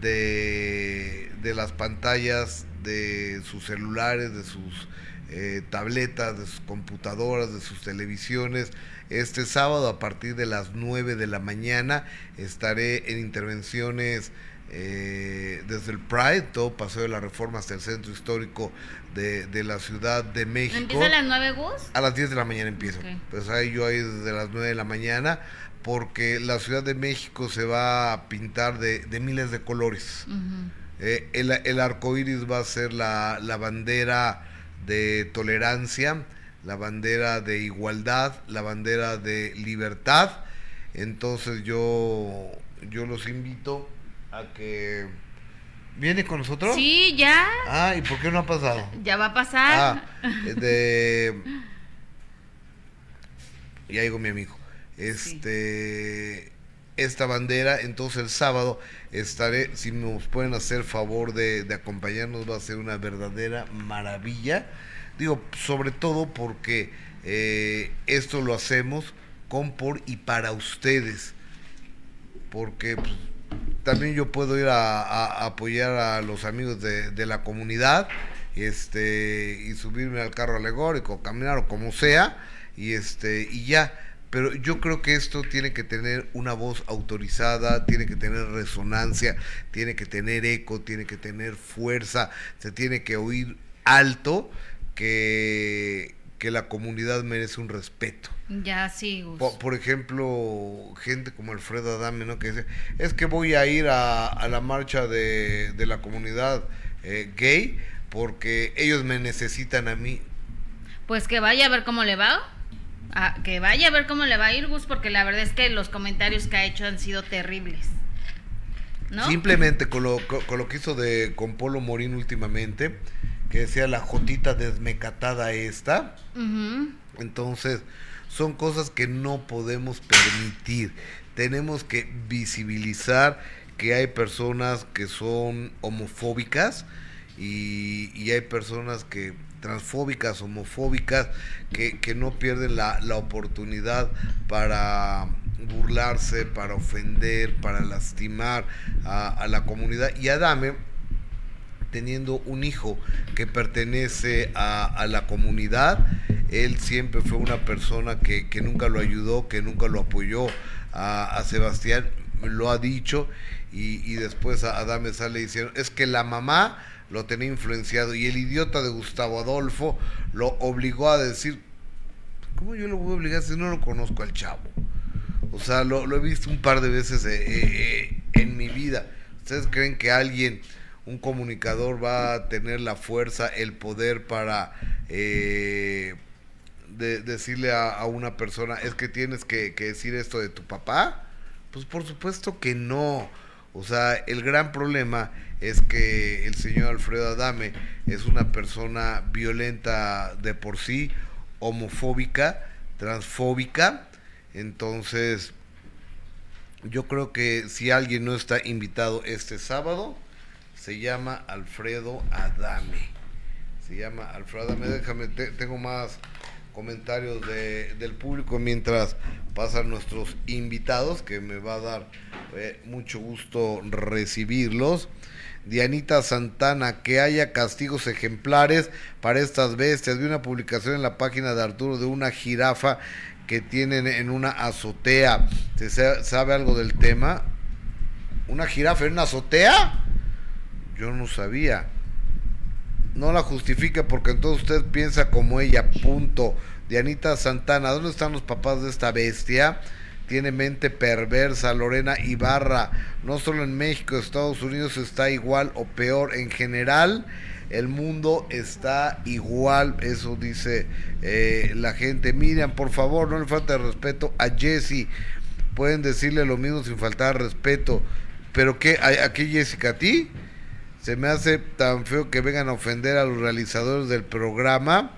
de las pantallas de sus celulares, de sus eh, tabletas, de sus computadoras, de sus televisiones. Este sábado a partir de las 9 de la mañana estaré en intervenciones eh, desde el Pride, todo Paseo de la Reforma hasta el centro histórico de, de la Ciudad de México. ¿Empieza a las 9 Gus? A las 10 de la mañana empiezo. Ok. Pues ahí yo ahí desde las 9 de la mañana, porque la Ciudad de México se va a pintar de, de miles de colores. Eh, el, el arco iris va a ser la, la bandera de tolerancia, la bandera de igualdad, la bandera de libertad. Entonces yo, yo los invito a que... ¿Viene con nosotros? Sí, ya. Ah, ¿y por qué no ha pasado? Ya va a pasar. Ah, de. Ya llegó mi amigo. Este. Esta bandera, entonces el sábado estaré, si nos pueden hacer favor de, acompañarnos, va a ser una verdadera maravilla. Digo, sobre todo porque eh, esto lo hacemos con, por y para ustedes. Porque pues, también yo puedo ir a- a apoyar a los amigos de, de la comunidad este y subirme al carro alegórico caminar o como sea y este y ya pero yo creo que esto tiene que tener una voz autorizada tiene que tener resonancia tiene que tener eco tiene que tener fuerza se tiene que oír alto que que la comunidad merece un respeto Ya, sí, Gus. po- por ejemplo, gente como Alfredo Adame, ¿no? Que dice, es que voy a ir a, a la marcha de, de la comunidad eh, gay porque ellos me necesitan a mí. Pues que vaya a ver cómo le va. Que vaya a ver cómo le va a ir Gus, porque la verdad es que los comentarios que ha hecho han sido terribles. Simplemente con lo, con, lo que hizo de, con Polo Morín últimamente, que decía la jotita desmecatada esta. Entonces, son cosas que no podemos permitir. Tenemos que visibilizar que hay personas que son homofóbicas y, y hay personas que transfóbicas, homofóbicas, que, que no pierden la, la, oportunidad para burlarse, para ofender, para lastimar a, la comunidad. Y Adame, teniendo un hijo que pertenece a, a, la comunidad, él siempre fue una persona que, que nunca lo ayudó, que nunca lo apoyó a, a Sebastián, lo ha dicho, y, y después a Adame sale diciendo, es que la mamá lo tenía influenciado y el idiota de Gustavo Adolfo lo obligó a decir, ¿cómo yo lo voy a obligar si no lo conozco al chavo? O sea, lo, he visto un par de veces eh, eh, en mi vida. ¿Ustedes creen que alguien, un comunicador, va a tener la fuerza, el poder para eh, de, decirle a, a, una persona, es que tienes que, que decir esto de tu papá? Pues por supuesto que no. O sea, el gran problema es que el señor Alfredo Adame es una persona violenta de por sí, homofóbica, transfóbica. Entonces, yo creo que si alguien no está invitado este sábado, se llama Alfredo Adame. Se llama Alfredo Adame. Déjame, te, tengo más comentarios de, del público mientras pasan nuestros invitados, que me va a dar eh, mucho gusto recibirlos. Dianita Santana, que haya castigos ejemplares para estas bestias. Vi una publicación en la página de Arturo de una jirafa que tienen en una azotea. ¿Se sabe algo del tema? ¿Una jirafa en una azotea? Yo no sabía. No la justifique porque entonces usted piensa como ella, punto. Dianita Santana, ¿dónde están los papás de esta bestia? Tiene mente perversa. Lorena Ibarra, no solo en México, Estados Unidos está igual o peor. En general, el mundo está igual, eso dice eh, la gente. Miriam, por favor, no le falta respeto a Jesse. Pueden decirle lo mismo sin faltar respeto. Pero ¿qué? ¿Aquí Jessica a ti? Se me hace tan feo que vengan a ofender a los realizadores del programa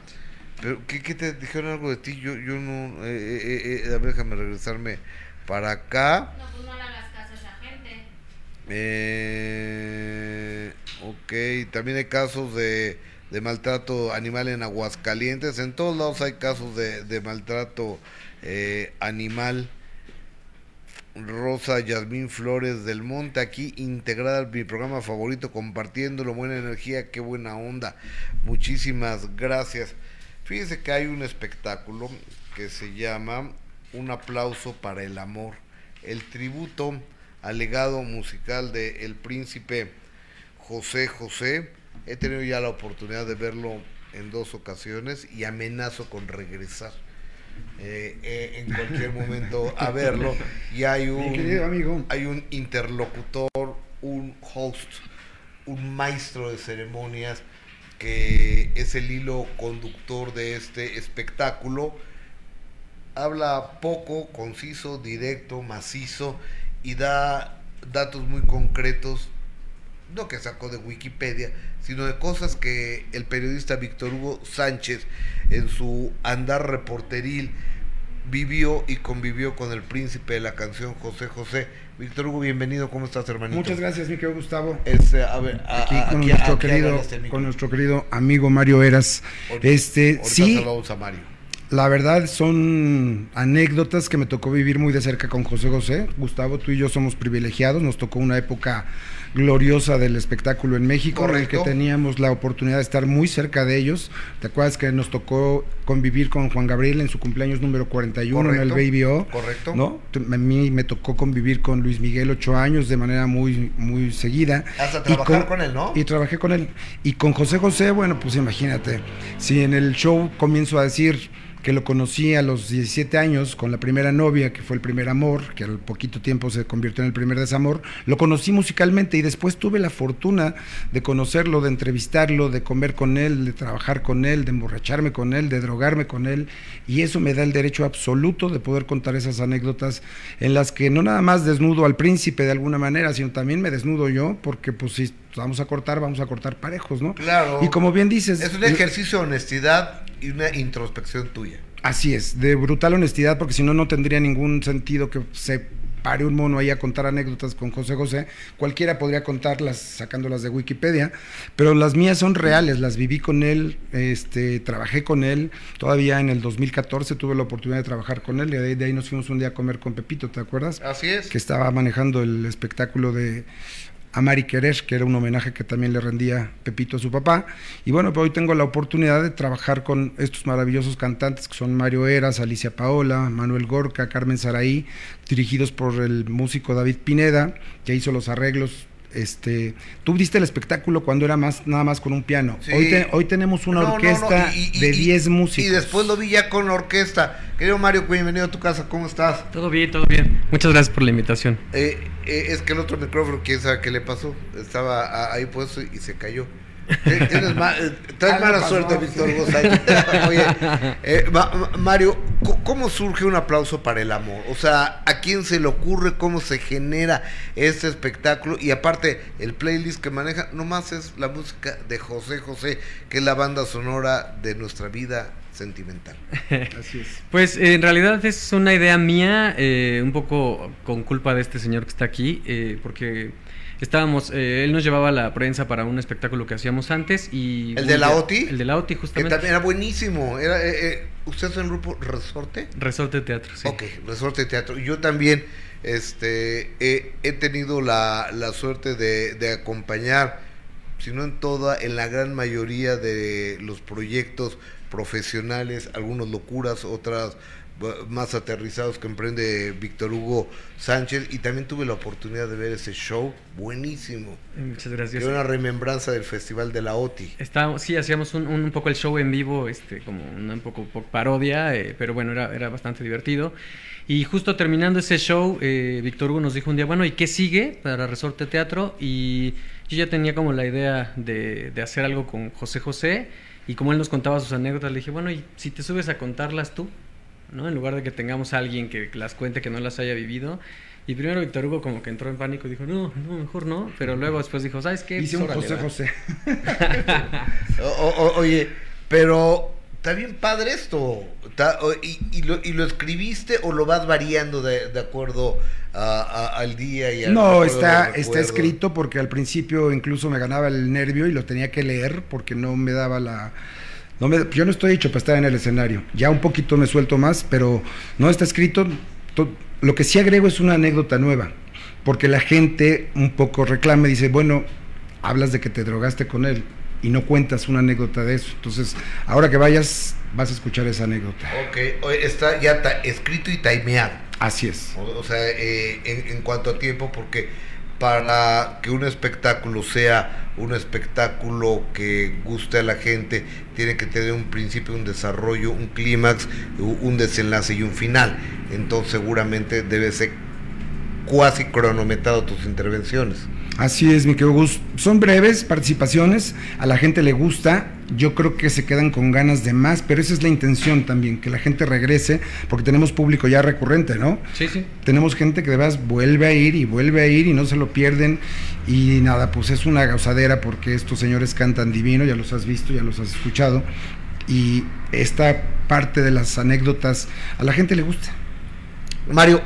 pero, ¿qué, ¿qué, te dijeron algo de ti? Yo, yo no. Eh, eh, eh, a ver, déjame regresarme para acá. No, pues no le hagas caso a esa gente. Eh, ok, también hay casos de, de maltrato animal en Aguascalientes. En todos lados hay casos de, de maltrato eh, animal. Rosa Yasmín Flores del Monte, aquí integrada mi programa favorito, compartiéndolo, buena energía, qué buena onda. Muchísimas gracias. Fíjense que hay un espectáculo que se llama Un aplauso para el amor, el tributo al legado musical de el príncipe José José. He tenido ya la oportunidad de verlo en dos ocasiones y amenazo con regresar. Eh, eh, en cualquier [laughs] momento a verlo y hay un amigo. hay un interlocutor un host un maestro de ceremonias que es el hilo conductor de este espectáculo. Habla poco, conciso, directo, macizo y da datos muy concretos, no que sacó de Wikipedia, sino de cosas que el periodista Víctor Hugo Sánchez en su andar reporteril vivió y convivió con el príncipe de la canción José José. Víctor Hugo, bienvenido, ¿cómo estás, hermanito? Muchas gracias, mi querido Gustavo. Este, a ver, a, aquí con, aquí, nuestro aquí querido, este con nuestro querido amigo Mario Eras. Ahorita, este, sí, a Mario. la verdad son anécdotas que me tocó vivir muy de cerca con José José. Gustavo, tú y yo somos privilegiados, nos tocó una época gloriosa del espectáculo en México, Correcto. en el que teníamos la oportunidad de estar muy cerca de ellos. ¿Te acuerdas que nos tocó convivir con Juan Gabriel en su cumpleaños número 41 en el Correcto. Baby O? Correcto. ¿no? A mí me tocó convivir con Luis Miguel ocho años de manera muy, muy seguida. Hasta trabajar con él, ¿no? Y trabajé con él. Y con José José, bueno, pues imagínate, si en el show comienzo a decir que lo conocí a los 17 años con la primera novia, que fue el primer amor, que al poquito tiempo se convirtió en el primer desamor. Lo conocí musicalmente y después tuve la fortuna de conocerlo, de entrevistarlo, de comer con él, de trabajar con él, de emborracharme con él, de drogarme con él. Y eso me da el derecho absoluto de poder contar esas anécdotas en las que no nada más desnudo al príncipe de alguna manera, sino también me desnudo yo, porque pues si vamos a cortar, vamos a cortar parejos, ¿no? Claro. Y como bien dices... Es un ejercicio de honestidad y una introspección tuya. Así es, de brutal honestidad, porque si no, no tendría ningún sentido que se pare un mono ahí a contar anécdotas con José José. Cualquiera podría contarlas sacándolas de Wikipedia, pero las mías son reales, las viví con él, este, trabajé con él. Todavía en el 2014 tuve la oportunidad de trabajar con él y de ahí, de ahí nos fuimos un día a comer con Pepito, ¿te acuerdas? Así es. Que estaba manejando el espectáculo de a Mari Querer, que era un homenaje que también le rendía Pepito a su papá. Y bueno, pues hoy tengo la oportunidad de trabajar con estos maravillosos cantantes que son Mario Eras, Alicia Paola, Manuel Gorka, Carmen Saraí, dirigidos por el músico David Pineda, que hizo los arreglos este, tú viste el espectáculo cuando era más nada más con un piano. Hoy, hoy tenemos una orquesta de 10 músicos. Y después lo vi ya con la orquesta. Querido Mario, bienvenido a tu casa, ¿cómo estás? Todo bien, todo bien. Muchas gracias por la invitación. Eh, eh, es que el otro micrófono, quién sabe qué le pasó. Estaba ahí puesto y se cayó. Tienes eh, traes mala suerte, Víctor Oye, eh, Mario, ¿cómo surge un aplauso para el amor? O sea, ¿a quién se le ocurre cómo se genera este espectáculo? Y aparte, el playlist que maneja nomás es la música de José José, que es la banda sonora de nuestra vida sentimental. [laughs] Así es. Pues en realidad es una idea mía, eh, un poco con culpa de este señor que está aquí, porque estábamos, eh, él nos llevaba la prensa para un espectáculo que hacíamos antes y... ¿El de la OTI? El de la OTI, justamente. Que también era buenísimo. Era, eh, eh, ¿Usted es el grupo Resorte? Resorte Teatro, sí. Ok, Resorte Teatro. Yo también este, he, tenido la, la suerte de, de acompañar, si no en toda, en la gran mayoría de los proyectos profesionales, algunos locuras, otras más aterrizados que emprende Víctor Hugo Sánchez y también tuve la oportunidad de ver ese show buenísimo. Muchas gracias. Era una remembranza del Festival de la OTI. Estábamos, sí, hacíamos un, un, poco el show en vivo, este, como una un poco, parodia, eh, pero bueno, era, era bastante divertido. Y justo terminando ese show, eh, Víctor Hugo nos dijo un día, bueno, ¿y qué sigue para Resorte Teatro? Y yo ya tenía como la idea de, de hacer algo con José José. Y como él nos contaba sus anécdotas, le dije, bueno, ¿y si te subes a contarlas tú? ¿No? En lugar de que tengamos a alguien que las cuente que no las haya vivido. Y primero Víctor Hugo como que entró en pánico y dijo, no, no, mejor no. Pero luego después dijo, ¿sabes qué? Hice un José José. [laughs] oye, pero está bien padre esto. y, lo, ¿Y lo escribiste o lo vas variando de, de acuerdo al día? Y no, está, está escrito porque al principio incluso me ganaba el nervio y lo tenía que leer porque no me daba la yo no estoy hecho para estar en el escenario. Ya un poquito me suelto más, pero no está escrito. lo que sí agrego es una anécdota nueva, porque la gente un poco reclama y dice, bueno, hablas de que te drogaste con él y no cuentas una anécdota de eso. Entonces, ahora que vayas, vas a escuchar esa anécdota. Ok, está ya escrito y timeado. Así es. O, sea, eh, en, en cuanto a tiempo, porque para que un espectáculo sea un espectáculo que guste a la gente, tiene que tener un principio, un desarrollo, un clímax, un desenlace y un final. Entonces seguramente debe ser cuasi cronometrado tus intervenciones. Así es, mi querido Gus. Son breves participaciones, a la gente le gusta, yo creo que se quedan con ganas de más, pero esa es la intención también, que la gente regrese, porque tenemos público ya recurrente, ¿no? Sí, sí. Tenemos gente que de verdad vuelve a ir y vuelve a ir y no se lo pierden. Y nada, pues es una gozadera porque estos señores cantan divino, ya los has visto, ya los has escuchado. Y esta parte de las anécdotas a la gente le gusta. Mario,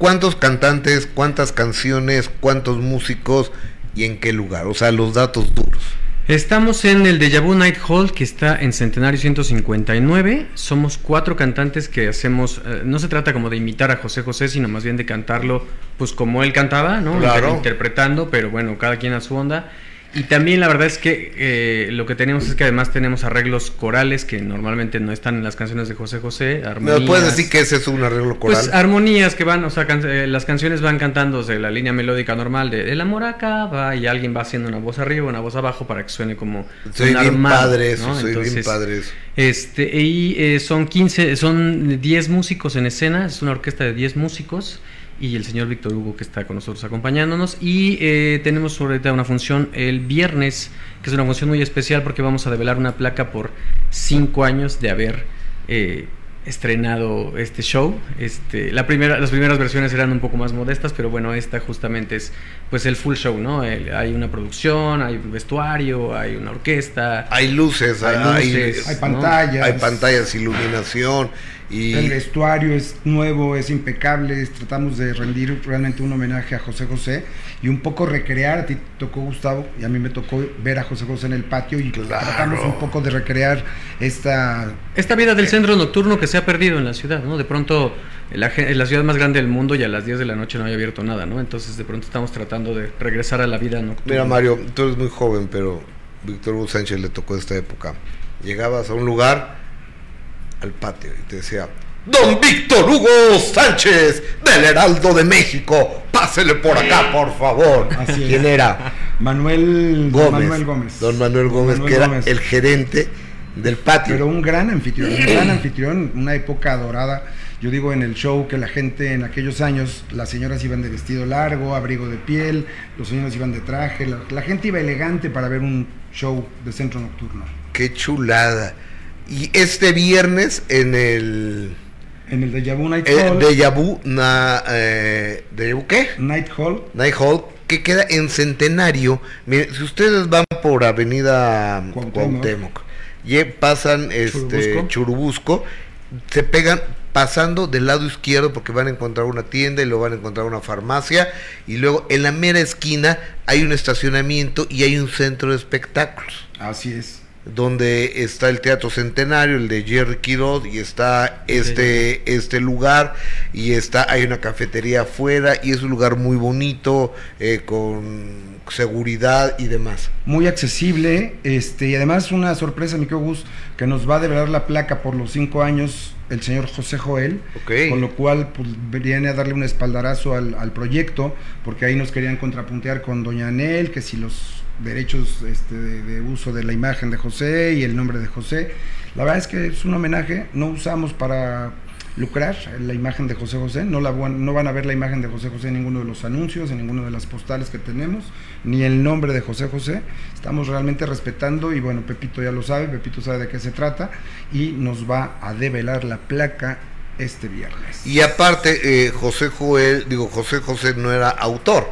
¿Cuántos cantantes, cuántas canciones, cuántos músicos y en qué lugar? O sea, los datos duros. Estamos en el Deja Vu Night Hall que está en Centenario 159. Somos cuatro cantantes que hacemos. Eh, no se trata como de imitar a José José, sino más bien de cantarlo, pues como él cantaba, ¿no? Claro. Interpretando, pero bueno, cada quien a su onda. Y también la verdad es que eh, lo que tenemos es que además tenemos arreglos corales que normalmente no están en las canciones de José José. ¿Me puedes decir que ese es un arreglo coral? Pues armonías que van, o sea, eh, las canciones van cantándose la línea melódica normal de El amor acaba y alguien va haciendo una voz arriba, una voz abajo para que suene como soy bien padre eso, soy bien padre eso. Este, y eh, son 15, son 10 músicos en escena, es una orquesta de 10 músicos y el señor Víctor Hugo que está con nosotros acompañándonos. Y eh, tenemos ahorita una función el viernes, que es una función muy especial porque vamos a develar una placa por cinco años de haber eh, estrenado este show. Este, la primera, las primeras versiones eran un poco más modestas, pero bueno, esta justamente es pues el full show, ¿no? hay una producción, hay un vestuario, hay una orquesta. Hay luces, hay, hay, pantallas. Hay pantallas, iluminación. Y... El vestuario es nuevo, es impecable, tratamos de rendir realmente un homenaje a José José y un poco recrear, a ti te tocó Gustavo y a mí me tocó ver a José José en el patio y tratamos un poco de recrear esta... Esta vida del centro nocturno que se ha perdido en la ciudad, ¿no? De pronto la, la ciudad más grande del mundo y a las 10 de la noche no hay abierto nada, ¿no? Entonces de pronto estamos tratando de regresar a la vida nocturna. Mira Mario, tú eres muy joven, pero Víctor Hugo Sánchez le tocó esta época. Llegabas a un lugar al patio y te decía, Don Víctor Hugo Sánchez del Heraldo de México, pásele por acá, por favor. ¿Quién era? Manuel Gómez. Manuel Gómez. Don Manuel Gómez, que era el gerente del patio. Pero un gran anfitrión, un gran anfitrión, una época dorada. Yo digo en el show que la gente en aquellos años, las señoras iban de vestido largo, abrigo de piel, los señores iban de traje, la, la gente iba elegante para ver un show de centro nocturno. Qué chulada. Y este viernes en el... En el Deja Vu Night eh, Hall. Deja Vu, na, eh, qué? Night Hall. Night Hall, que queda en Centenario. Miren, si ustedes van por Avenida Cuauhtémoc, y pasan este Churubusco. se pegan pasando del lado izquierdo porque van a encontrar una tienda y luego van a encontrar una farmacia y luego en la mera esquina hay un estacionamiento y hay un centro de espectáculos. Así es donde está el Teatro Centenario, el de Jerry Kirod, y está este, este lugar, y está, hay una cafetería afuera, y es un lugar muy bonito, eh, con seguridad y demás. Muy accesible, este, y además una sorpresa, mi Gus, que nos va a develar la placa por los cinco años el señor José Joel, con lo cual pues, viene a darle un espaldarazo al, al proyecto, porque ahí nos querían contrapuntear con Doña Anel, que si los derechos este, de, uso de la imagen de José y el nombre de José. La verdad es que es un homenaje, no usamos para lucrar la imagen de José José, no, la, no van a ver la imagen de José José en ninguno de los anuncios, en ninguno de las postales que tenemos, ni el nombre de José José. Estamos realmente respetando y bueno, Pepito ya lo sabe, Pepito sabe de qué se trata y nos va a develar la placa este viernes. Y aparte, eh, José Joel, digo, José José no era autor,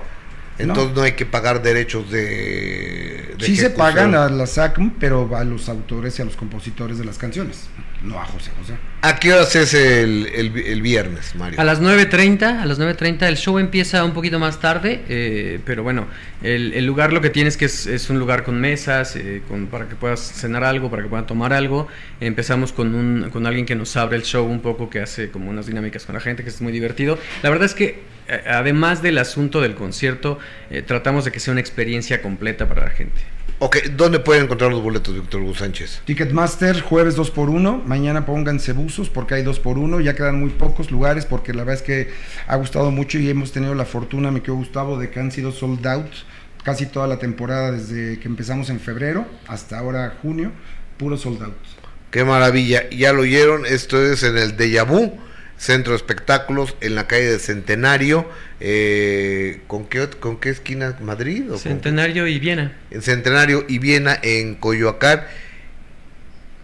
entonces no. hay que pagar derechos de... sí se pagan a la SACM, pero a los autores y a los compositores de las canciones, no a José José. ¿A qué horas es el, el, viernes, Mario? A las 9.30, a las 9.30 el show empieza un poquito más tarde, eh, pero bueno, el, lugar lo que tienes que es, es un lugar con mesas, eh, con, para que puedas cenar algo, para que puedan tomar algo. Empezamos con, un, con alguien que nos abre el show un poco, que hace como unas dinámicas con la gente, que es muy divertido. La verdad es que además del asunto del concierto, eh, tratamos de que sea una experiencia completa para la gente. Ok, ¿dónde pueden encontrar los boletos, Víctor Hugo Sánchez? Ticketmaster, jueves 2 por 1 mañana pónganse buzos porque hay 2 por 1 ya quedan muy pocos lugares porque la verdad es que ha gustado mucho y hemos tenido la fortuna, me quedó Gustavo, de que han sido sold out casi toda la temporada desde que empezamos en febrero hasta ahora junio, puro sold out. Qué maravilla, ya lo oyeron, esto es en el Deja Vu Centro de Espectáculos en la calle de Centenario. Eh, ¿con, qué, ¿Con qué esquina? ¿Madrid? O Centenario y Viena. En Centenario y Viena, en Coyoacán.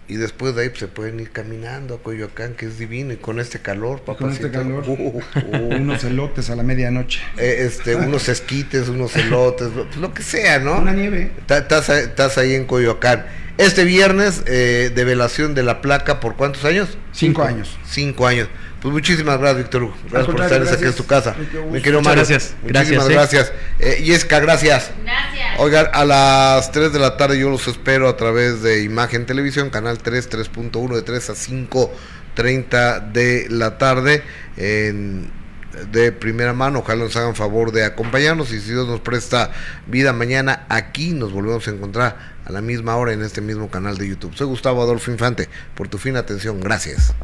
Y después de ahí pues, se pueden ir caminando a Coyoacán, que es divino, y con este calor, papá. Con este calor, uh, [laughs] uh, uh. unos elotes a la medianoche. Eh, este, unos esquites, unos elotes, pues, lo que sea, ¿no? Una nieve. Estás ahí en Coyoacán. Este viernes, eh, de velación de la placa, ¿por cuántos años? Cinco años. Cinco años. Pues muchísimas gracias, Víctor Hugo. Gracias por estar aquí en tu casa. Me quiero más. Gracias. Muchísimas gracias. Eh, Yesca, gracias. Gracias. Oigan, a las 3 de la tarde yo los espero a través de Imagen Televisión, canal 3, 3.1, de 3 a 5.30 de la tarde en de primera mano. Ojalá nos hagan favor de acompañarnos y si Dios nos presta vida mañana, aquí nos volvemos a encontrar a la misma hora en este mismo canal de YouTube. Soy Gustavo Adolfo Infante. Por tu fina atención, gracias.